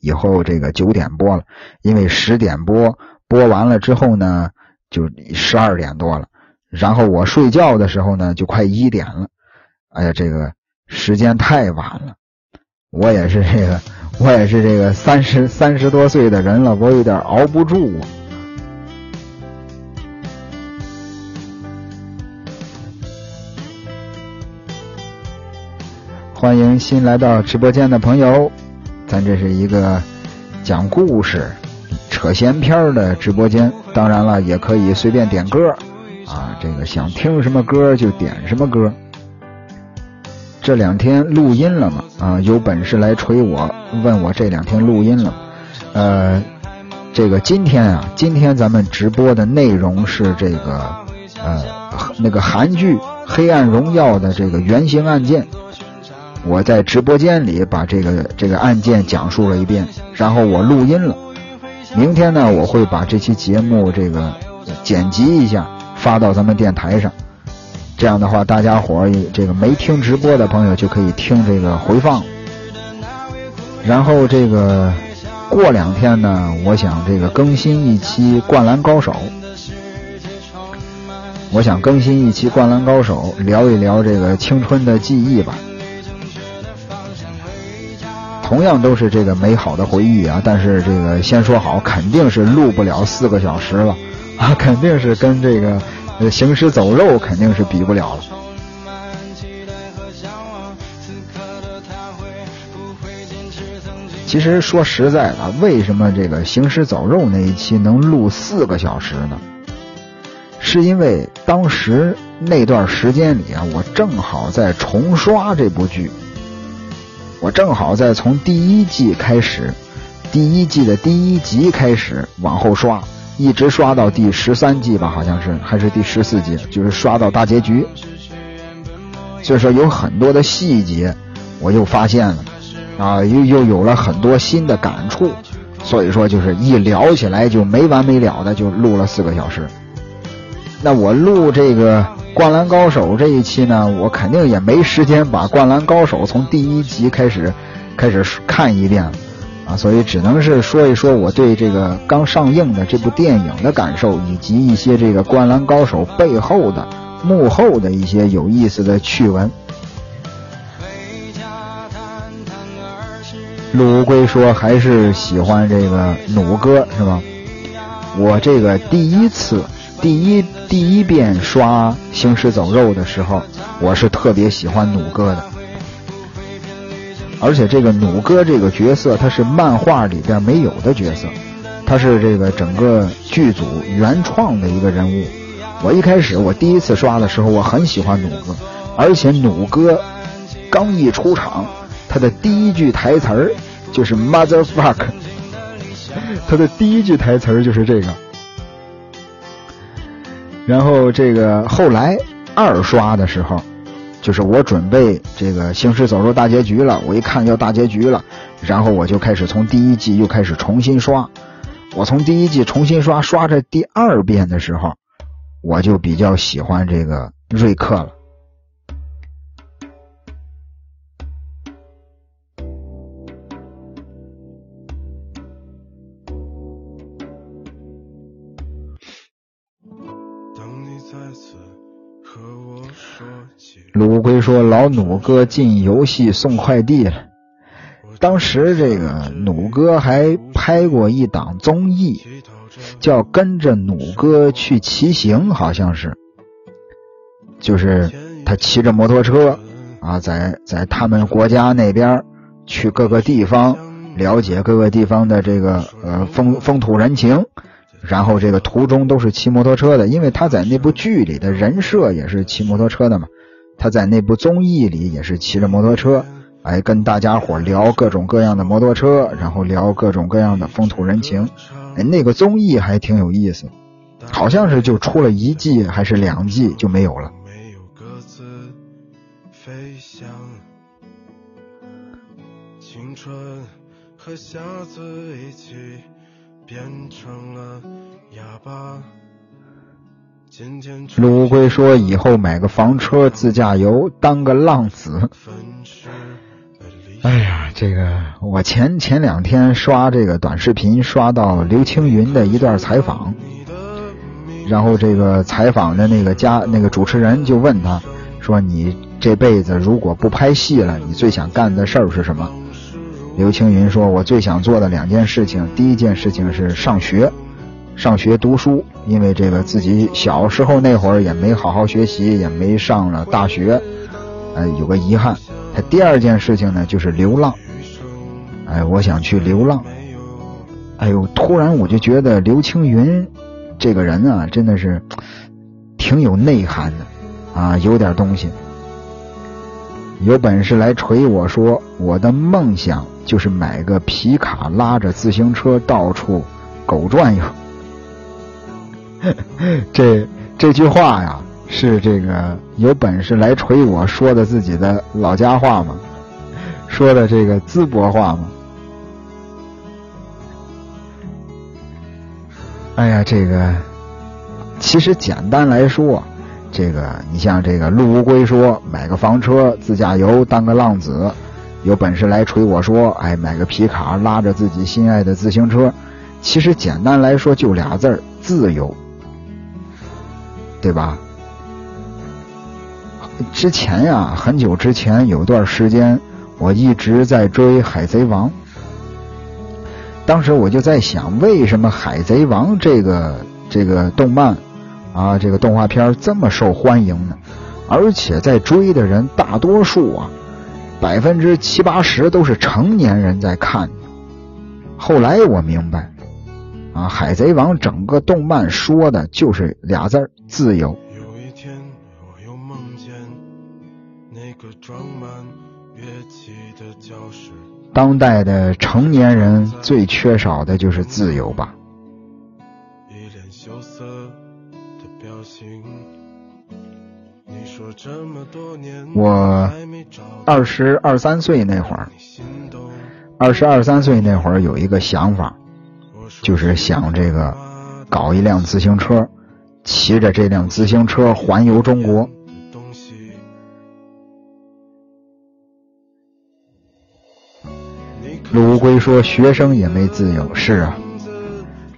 以后这个九点播了，因为十点播播完了之后呢，就十二点多了，然后我睡觉的时候呢，就快一点了。哎呀，这个时间太晚了，我也是这个，我也是这个三十三十多岁的人了，我有点熬不住。欢迎新来到直播间的朋友，咱这是一个讲故事、扯闲篇的直播间，当然了，也可以随便点歌啊，这个想听什么歌就点什么歌。这两天录音了吗？啊，有本事来锤我！问我这两天录音了。呃，这个今天啊，今天咱们直播的内容是这个呃那个韩剧《黑暗荣耀》的这个原型案件。我在直播间里把这个这个案件讲述了一遍，然后我录音了。明天呢，我会把这期节目这个剪辑一下，发到咱们电台上。这样的话，大家伙儿这个没听直播的朋友就可以听这个回放。然后这个过两天呢，我想这个更新一期《灌篮高手》，我想更新一期《灌篮高手》，聊一聊这个青春的记忆吧。同样都是这个美好的回忆啊，但是这个先说好，肯定是录不了四个小时了啊，肯定是跟这个。行尸走肉肯定是比不了了。其实说实在的，为什么这个行尸走肉那一期能录四个小时呢？是因为当时那段时间里啊，我正好在重刷这部剧，我正好在从第一季开始，第一季的第一集开始往后刷。一直刷到第十三季吧，好像是还是第十四季，就是刷到大结局。所以说有很多的细节，我又发现了，啊，又又有了很多新的感触。所以说就是一聊起来就没完没了的，就录了四个小时。那我录这个《灌篮高手》这一期呢，我肯定也没时间把《灌篮高手》从第一集开始开始看一遍。啊，所以只能是说一说我对这个刚上映的这部电影的感受，以及一些这个《灌篮高手》背后的幕后的一些有意思的趣闻。陆乌龟说还是喜欢这个弩哥是吧？我这个第一次第一第一遍刷《行尸走肉》的时候，我是特别喜欢弩哥的。而且这个弩哥这个角色，他是漫画里边没有的角色，他是这个整个剧组原创的一个人物。我一开始我第一次刷的时候，我很喜欢弩哥，而且弩哥刚一出场，他的第一句台词儿就是 “mother fuck”，他的第一句台词儿就是这个。然后这个后来二刷的时候。就是我准备这个《行尸走肉》大结局了，我一看要大结局了，然后我就开始从第一季又开始重新刷。我从第一季重新刷，刷着第二遍的时候，我就比较喜欢这个瑞克了。卢龟说：“老弩哥进游戏送快递了。当时这个弩哥还拍过一档综艺，叫《跟着弩哥去骑行》，好像是，就是他骑着摩托车啊，在在他们国家那边去各个地方了解各个地方的这个呃风风土人情，然后这个途中都是骑摩托车的，因为他在那部剧里的人设也是骑摩托车的嘛。”他在那部综艺里也是骑着摩托车，哎，跟大家伙聊各种各样的摩托车，然后聊各种各样的风土人情，哎，那个综艺还挺有意思，好像是就出了一季还是两季就没有了。青春和瞎子一起变成了哑巴。陆乌龟说：“以后买个房车自驾游，当个浪子。”哎呀，这个我前前两天刷这个短视频，刷到刘青云的一段采访，然后这个采访的那个家那个主持人就问他说：“你这辈子如果不拍戏了，你最想干的事儿是什么？”刘青云说：“我最想做的两件事情，第一件事情是上学。”上学读书，因为这个自己小时候那会儿也没好好学习，也没上了大学，哎，有个遗憾。他第二件事情呢，就是流浪，哎，我想去流浪。哎呦，突然我就觉得刘青云这个人啊，真的是挺有内涵的啊，有点东西。有本事来锤我说，我的梦想就是买个皮卡，拉着自行车到处狗转悠。这这句话呀，是这个有本事来锤我说的自己的老家话吗？说的这个淄博话吗？哎呀，这个其实简单来说，这个你像这个陆乌龟说买个房车自驾游当个浪子，有本事来锤我说哎买个皮卡拉着自己心爱的自行车，其实简单来说就俩字儿自由。对吧？之前呀，很久之前有段时间，我一直在追《海贼王》。当时我就在想，为什么《海贼王》这个这个动漫啊，这个动画片这么受欢迎呢？而且在追的人大多数啊，百分之七八十都是成年人在看。后来我明白。啊，《海贼王》整个动漫说的就是俩字儿：自由。当代的成年人最缺少的就是自由吧。我二十二三岁那会儿，二十二三岁那会儿有一个想法。就是想这个搞一辆自行车，骑着这辆自行车环游中国。陆乌龟说：“学生也没自由。”是啊，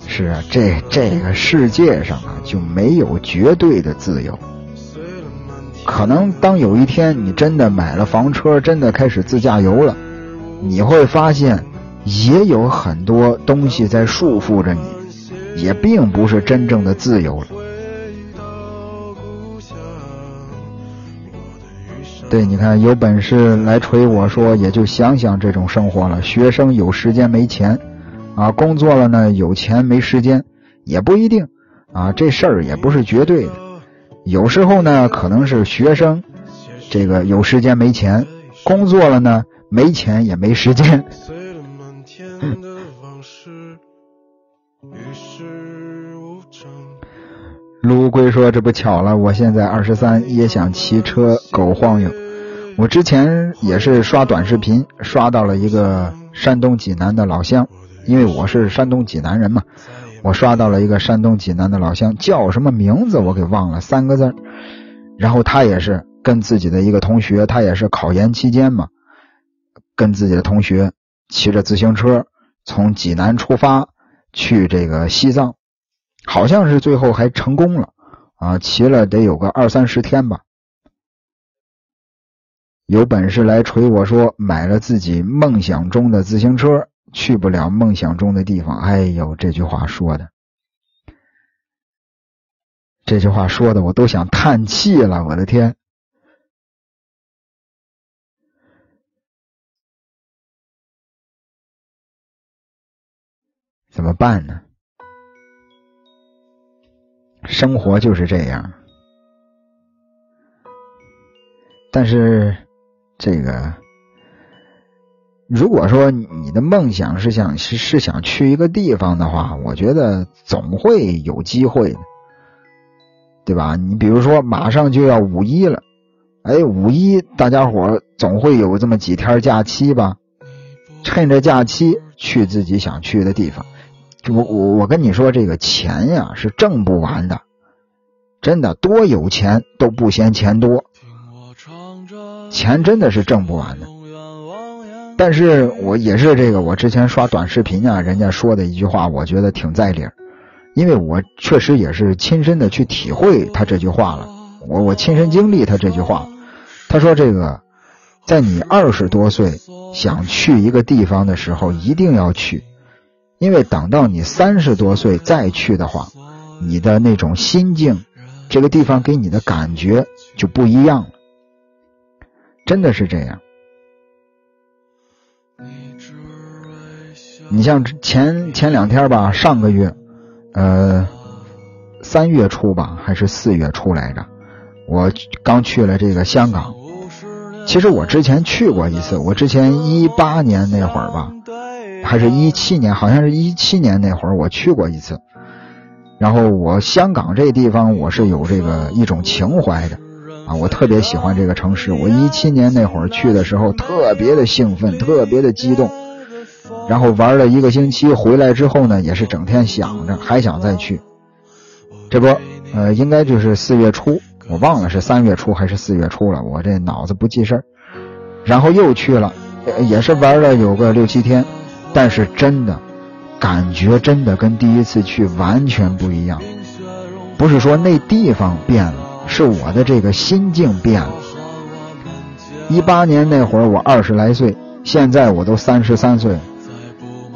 是啊，这这个世界上啊就没有绝对的自由。可能当有一天你真的买了房车，真的开始自驾游了，你会发现。也有很多东西在束缚着你，也并不是真正的自由了，对。你看，有本事来锤我说，也就想想这种生活了。学生有时间没钱，啊，工作了呢有钱没时间，也不一定，啊，这事儿也不是绝对的。有时候呢，可能是学生这个有时间没钱，工作了呢没钱也没时间。陆龟说：“这不巧了，我现在二十三，也想骑车狗晃悠。我之前也是刷短视频，刷到了一个山东济南的老乡，因为我是山东济南人嘛，我刷到了一个山东济南的老乡，叫什么名字我给忘了，三个字。然后他也是跟自己的一个同学，他也是考研期间嘛，跟自己的同学骑着自行车从济南出发去这个西藏。”好像是最后还成功了啊！骑了得有个二三十天吧。有本事来锤我说买了自己梦想中的自行车，去不了梦想中的地方。哎呦，这句话说的，这句话说的我都想叹气了。我的天，怎么办呢？生活就是这样，但是这个，如果说你的梦想是想是是想去一个地方的话，我觉得总会有机会的，对吧？你比如说马上就要五一了，哎，五一大家伙总会有这么几天假期吧？趁着假期去自己想去的地方。我我我跟你说，这个钱呀是挣不完的，真的多有钱都不嫌钱多，钱真的是挣不完的。但是我也是这个，我之前刷短视频啊，人家说的一句话，我觉得挺在理儿，因为我确实也是亲身的去体会他这句话了，我我亲身经历他这句话，他说这个，在你二十多岁想去一个地方的时候，一定要去。因为等到你三十多岁再去的话，你的那种心境，这个地方给你的感觉就不一样了，真的是这样。你像前前两天吧，上个月，呃，三月初吧，还是四月初来着，我刚去了这个香港。其实我之前去过一次，我之前一八年那会儿吧。还是一七年，好像是一七年那会儿我去过一次，然后我香港这地方我是有这个一种情怀的，啊，我特别喜欢这个城市。我一七年那会儿去的时候特别的兴奋，特别的激动，然后玩了一个星期，回来之后呢也是整天想着还想再去。这不，呃，应该就是四月初，我忘了是三月初还是四月初了，我这脑子不记事儿。然后又去了，也是玩了有个六七天。但是真的，感觉真的跟第一次去完全不一样。不是说那地方变了，是我的这个心境变了。一八年那会儿我二十来岁，现在我都三十三岁了。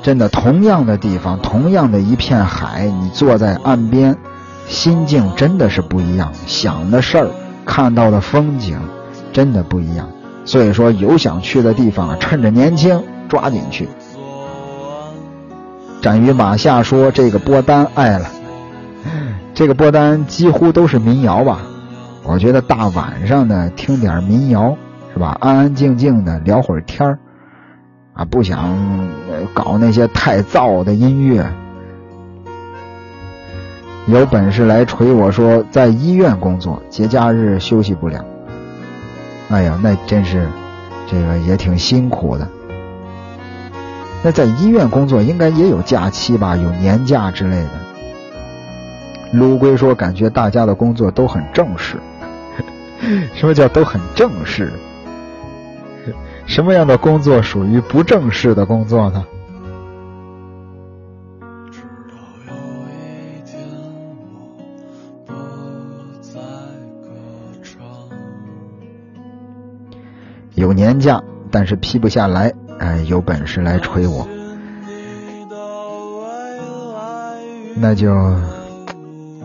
真的，同样的地方，同样的一片海，你坐在岸边，心境真的是不一样，想的事儿、看到的风景，真的不一样。所以说，有想去的地方，趁着年轻，抓紧去。斩于马下说：“这个波单爱了，这个波单几乎都是民谣吧？我觉得大晚上的听点民谣是吧？安安静静的聊会儿天儿啊，不想搞那些太燥的音乐。有本事来锤我说，在医院工作，节假日休息不了。哎呀，那真是这个也挺辛苦的。”那在医院工作应该也有假期吧，有年假之类的。卢龟说：“感觉大家的工作都很正式。什么叫都很正式？什么样的工作属于不正式的工作呢？”有年假，但是批不下来。哎，有本事来锤我，那就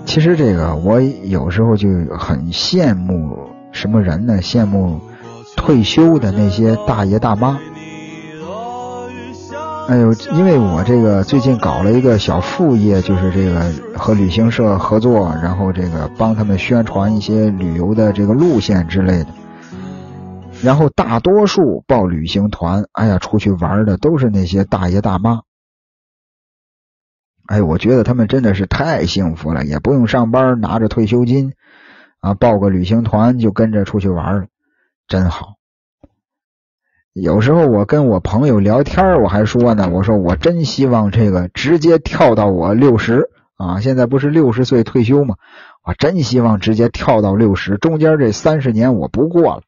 其实这个我有时候就很羡慕什么人呢？羡慕退休的那些大爷大妈。哎呦，因为我这个最近搞了一个小副业，就是这个和旅行社合作，然后这个帮他们宣传一些旅游的这个路线之类的。然后大多数报旅行团，哎呀，出去玩的都是那些大爷大妈。哎，我觉得他们真的是太幸福了，也不用上班，拿着退休金啊，报个旅行团就跟着出去玩了，真好。有时候我跟我朋友聊天，我还说呢，我说我真希望这个直接跳到我六十啊，现在不是六十岁退休吗？我真希望直接跳到六十，中间这三十年我不过了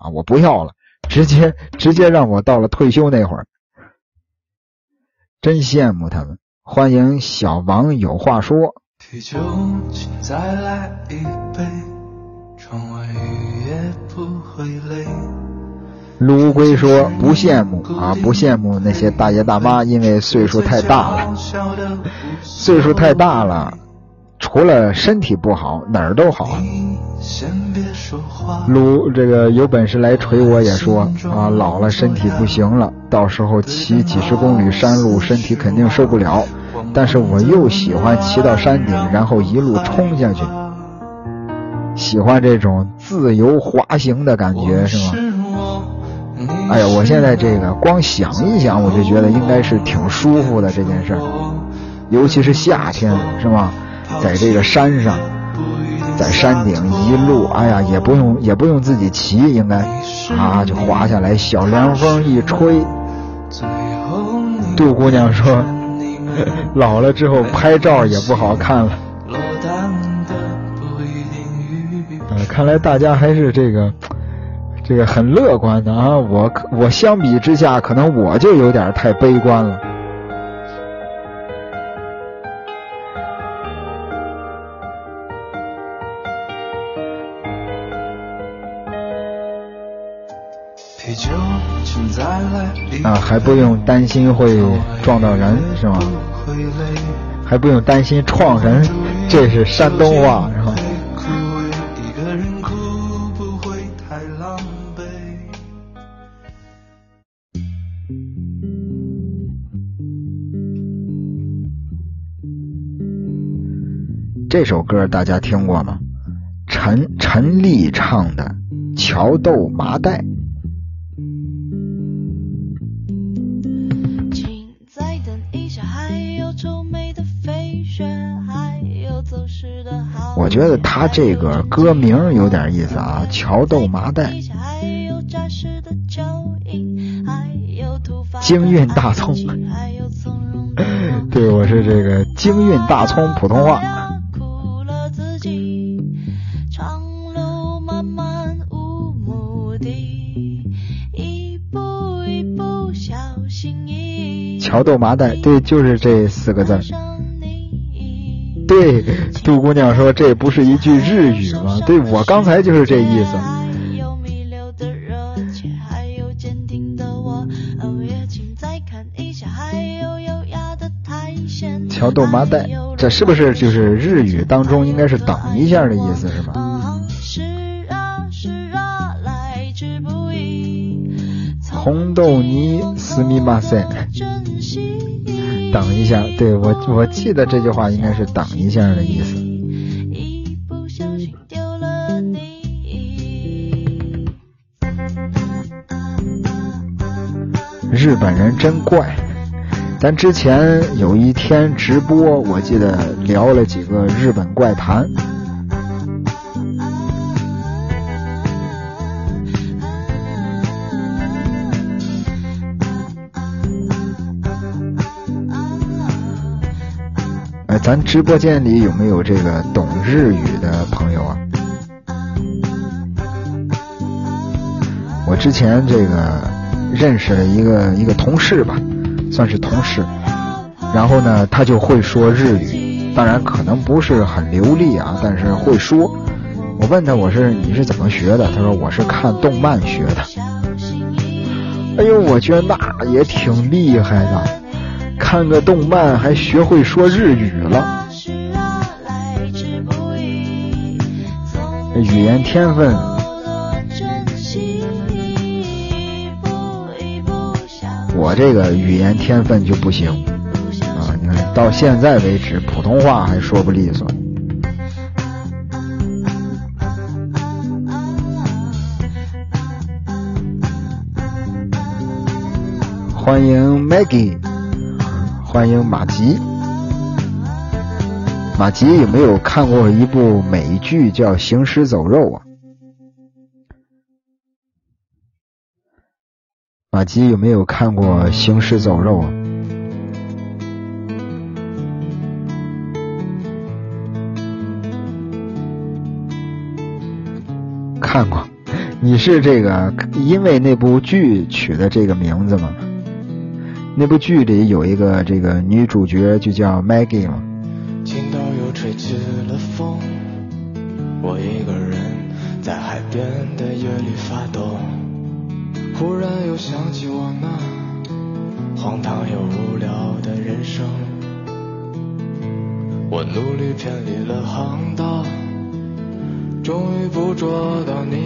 啊，我不要了，直接直接让我到了退休那会儿，真羡慕他们。欢迎小王有话说。啤酒，请再来一杯，窗外雨也不会累。卢龟说：“不羡慕啊，不羡慕那些大爷大妈，因为岁数太大了。岁数太大了，除了身体不好，哪儿都好。”鲁这个有本事来锤我也说啊，老了身体不行了，到时候骑几十公里山路，身体肯定受不了。但是我又喜欢骑到山顶，然后一路冲下去，喜欢这种自由滑行的感觉，是吗？哎呀，我现在这个光想一想，我就觉得应该是挺舒服的这件事儿，尤其是夏天，是吗？在这个山上，在山顶一路，哎呀，也不用也不用自己骑，应该啊就滑下来，小凉风一吹。杜姑娘说，老了之后拍照也不好看了。呃，看来大家还是这个。这个很乐观的啊，我我相比之下，可能我就有点太悲观了。啊，还不用担心会撞到人是吗？还不用担心撞人，这是山东话是吧？这首歌大家听过吗？陈陈粒唱的《桥豆麻袋》。觉得他这个歌名有点意思啊，《桥豆麻袋》。京韵大葱，对，我是这个京韵大葱普通话。桥豆麻袋，对，就是这四个字对，杜姑娘说这不是一句日语吗？对我刚才就是这意思。桥豆麻袋，这是不是就是日语当中应该是等一下的意思，是吧？红豆泥斯密马塞，等一下，对我我记得这句话应该是等一下的意思。日本人真怪，咱之前有一天直播，我记得聊了几个日本怪谈。咱直播间里有没有这个懂日语的朋友啊？我之前这个认识了一个一个同事吧，算是同事，然后呢，他就会说日语，当然可能不是很流利啊，但是会说。我问他，我是你是怎么学的？他说我是看动漫学的。哎呦，我觉得那也挺厉害的。看个动漫还学会说日语了，语言天分我这个语言天分就不行啊！你看到现在为止，普通话还说不利索。欢迎 Maggie，欢迎马吉。马吉有没有看过一部美剧叫《行尸走肉》啊？马吉有没有看过《行尸走肉》啊？看过，你是这个因为那部剧取的这个名字吗？那部剧里有一个这个女主角就叫 Maggie 吗？吹起了风，我一个人在海边的夜里发抖，忽然又想起我那荒唐又无聊的人生。我努力偏离了航道，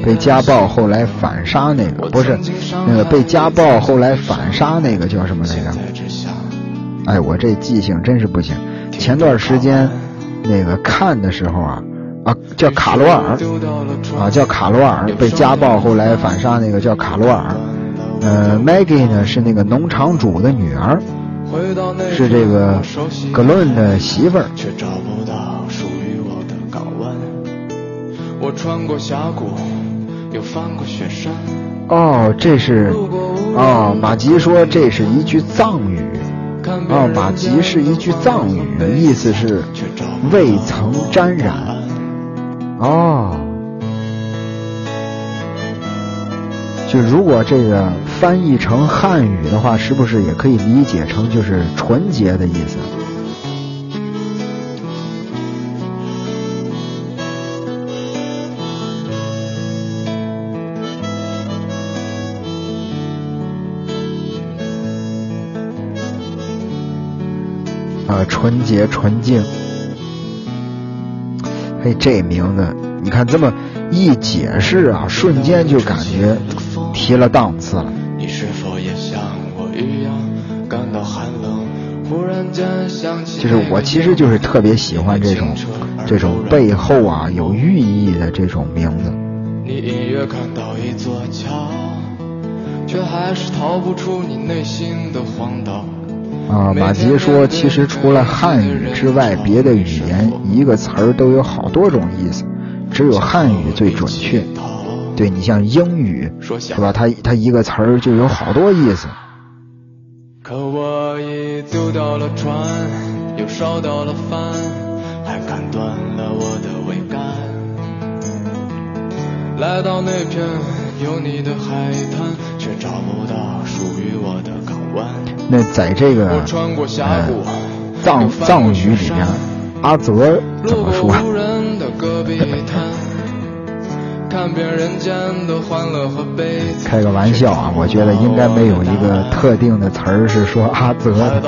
被家暴后来反杀那个不是那个被家暴后来反杀那个叫什么来着？哎，我这记性真是不行。前段时间。那个看的时候啊，啊叫卡罗尔，啊叫卡罗尔被家暴后来反杀那个叫卡罗尔，呃，Maggie 呢是那个农场主的女儿，是这个格伦的媳妇儿。我穿过峡谷，又翻过雪山哦，这是，哦，马吉说这是一句藏语，哦，马吉是一句藏语，意思是。未曾沾染，哦，就如果这个翻译成汉语的话，是不是也可以理解成就是纯洁的意思？啊，纯洁纯净。嘿，这名字，你看这么一解释啊，瞬间就感觉提了档次了。你是否也像我一样感到寒冷？忽然间想起就是我其实就是特别喜欢这种这种背后啊有寓意的这种名字。你隐约看到一座桥，却还是逃不出你内心的荒岛。啊，马杰说，其实除了汉语之外，别的语言一个词儿都有好多种意思，只有汉语最准确。对你像英语，是吧？它它一个词儿就有好多意思。可我已丢掉了船，又烧掉了帆，还砍断了我的桅杆。来到那片有你的海滩，却找不到。那在这个呃藏藏语里面，阿泽怎么说？开个玩笑啊，我觉得应该没有一个特定的词儿是说阿泽的。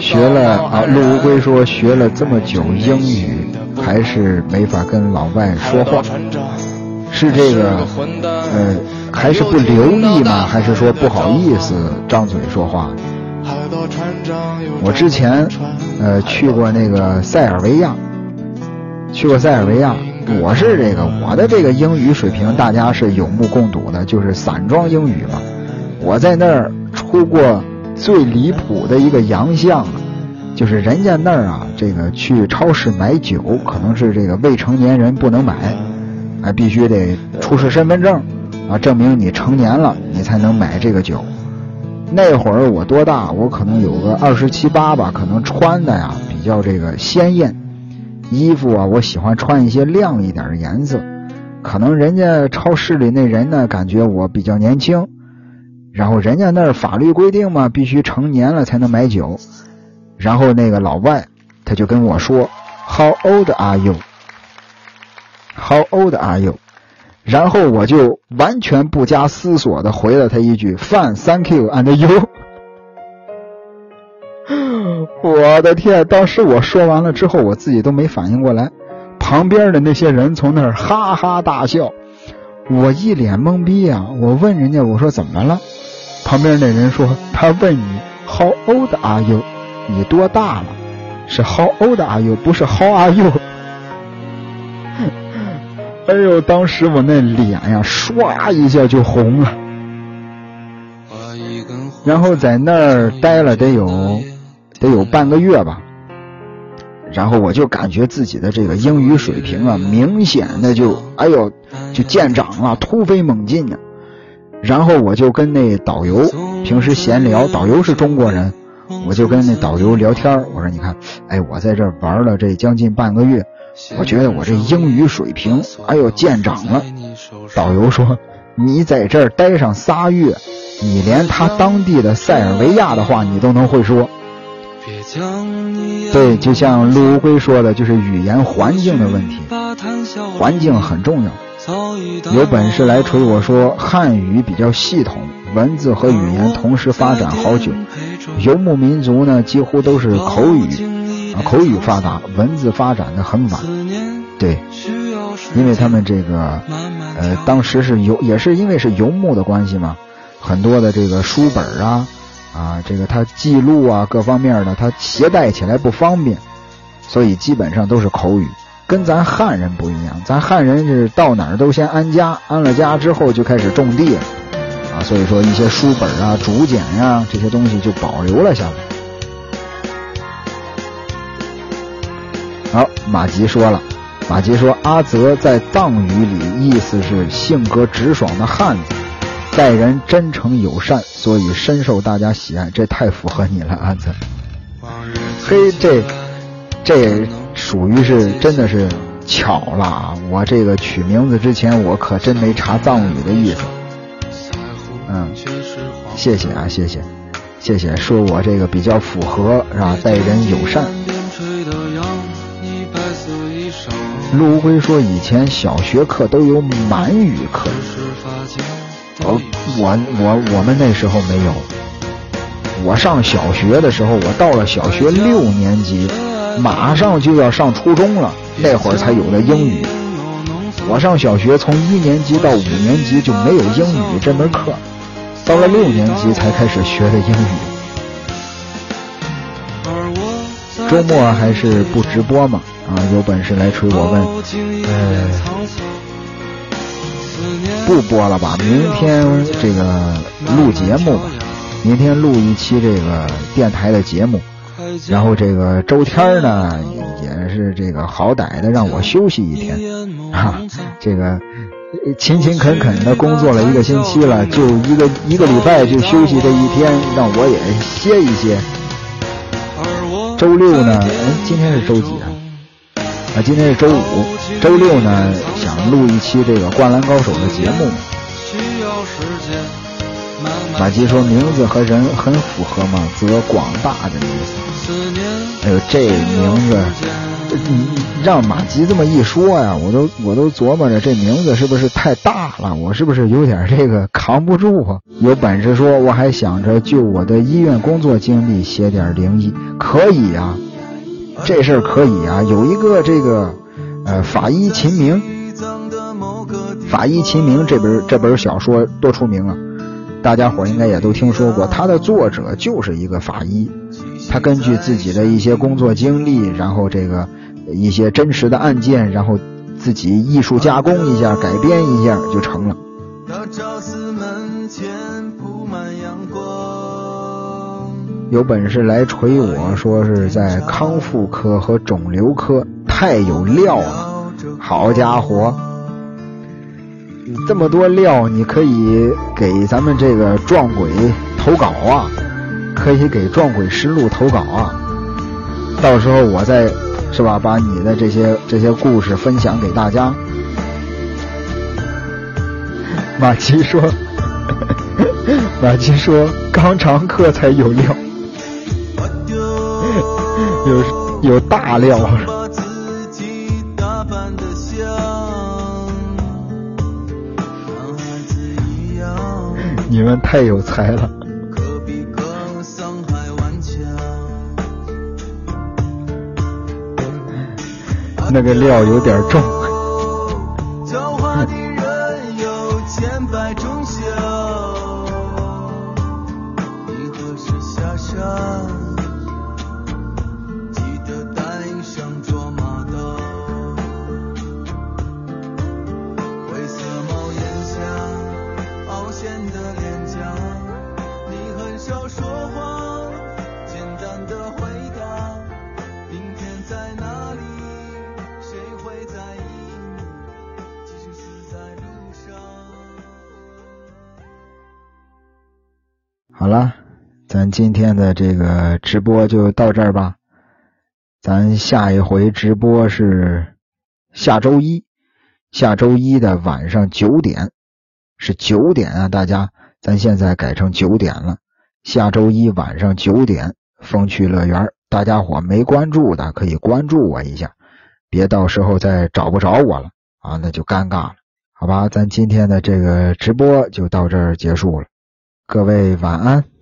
学了啊，陆无归说学了这么久英语。还是没法跟老外说话，是这个，呃，还是不流利吗？还是说不好意思张嘴说话？我之前，呃，去过那个塞尔维亚，去过塞尔维亚。我是这个，我的这个英语水平大家是有目共睹的，就是散装英语嘛。我在那儿出过最离谱的一个洋相。就是人家那儿啊，这个去超市买酒，可能是这个未成年人不能买，还必须得出示身份证，啊，证明你成年了，你才能买这个酒。那会儿我多大？我可能有个二十七八吧，可能穿的呀比较这个鲜艳，衣服啊我喜欢穿一些亮一点的颜色。可能人家超市里那人呢，感觉我比较年轻，然后人家那儿法律规定嘛，必须成年了才能买酒。然后那个老外，他就跟我说：“How old are you? How old are you?” 然后我就完全不加思索的回了他一句：“Fine, thank you, and you。”我的天！当时我说完了之后，我自己都没反应过来，旁边的那些人从那儿哈哈大笑，我一脸懵逼啊！我问人家，我说怎么了？旁边那人说，他问你 How old are you？你多大了？是 How old are you？不是 How are you？哎呦，当时我那脸呀，唰一下就红了。然后在那儿待了得有得有半个月吧。然后我就感觉自己的这个英语水平啊，明显的就哎呦就见长了，突飞猛进的。然后我就跟那导游平时闲聊，导游是中国人，我就跟那导游聊天我说你看，哎，我在这玩了这将近半个月，我觉得我这英语水平哎呦见长了。导游说，你在这儿待上仨月，你连他当地的塞尔维亚的话你都能会说。对，就像陆乌龟说的，就是语言环境的问题，环境很重要。有本事来锤我说汉语比较系统，文字和语言同时发展好久。游牧民族呢，几乎都是口语，啊，口语发达，文字发展的很晚。对，因为他们这个，呃，当时是游，也是因为是游牧的关系嘛，很多的这个书本啊。啊，这个它记录啊，各方面的，它携带起来不方便，所以基本上都是口语，跟咱汉人不一样。咱汉人是到哪儿都先安家，安了家之后就开始种地了，啊，所以说一些书本啊、竹简呀这些东西就保留了下来。好，马吉说了，马吉说阿泽在藏语里意思是性格直爽的汉子。待人真诚友善，所以深受大家喜爱。这太符合你了，阿泽。嘿，这这属于是真的是巧了啊！我这个取名字之前，我可真没查藏语的意思。嗯，谢谢啊，谢谢，谢谢，说我这个比较符合是吧？待人友善。陆辉说，以前小学课都有满语课。我我我我们那时候没有，我上小学的时候，我到了小学六年级，马上就要上初中了，那会儿才有的英语。我上小学从一年级到五年级就没有英语这门课，到了六年级才开始学的英语。周末还是不直播嘛？啊，有本事来锤我问，呃。不播了吧，明天这个录节目吧，明天录一期这个电台的节目，然后这个周天呢也是这个好歹的让我休息一天，哈，这个勤勤恳恳的工作了一个星期了，就一个一个礼拜就休息这一天，让我也歇一歇。周六呢，哎，今天是周几啊？啊，今天是周五，周六呢想录一期这个《灌篮高手》的节目。马吉说名字和人很符合嘛，则广大的意思。哎呦，这名字，让马吉这么一说呀，我都我都琢磨着这名字是不是太大了，我是不是有点这个扛不住啊？有本事说，我还想着就我的医院工作经历写点灵异，可以呀。这事儿可以啊，有一个这个，呃，法医秦明，法医秦明这本这本小说多出名啊，大家伙应该也都听说过。他的作者就是一个法医，他根据自己的一些工作经历，然后这个一些真实的案件，然后自己艺术加工一下，改编一下就成了。有本事来锤我说是在康复科和肿瘤科，太有料了！好家伙，这么多料，你可以给咱们这个撞鬼投稿啊，可以给撞鬼实录投稿啊。到时候我再是吧，把你的这些这些故事分享给大家。马奇说，马奇说，刚上课才有料。有有大料，你们太有才了。那个料有点重。今天的这个直播就到这儿吧。咱下一回直播是下周一，下周一的晚上九点，是九点啊！大家，咱现在改成九点了。下周一晚上九点，风趣乐园，大家伙没关注的可以关注我一下，别到时候再找不着我了啊，那就尴尬了。好吧，咱今天的这个直播就到这儿结束了。各位晚安。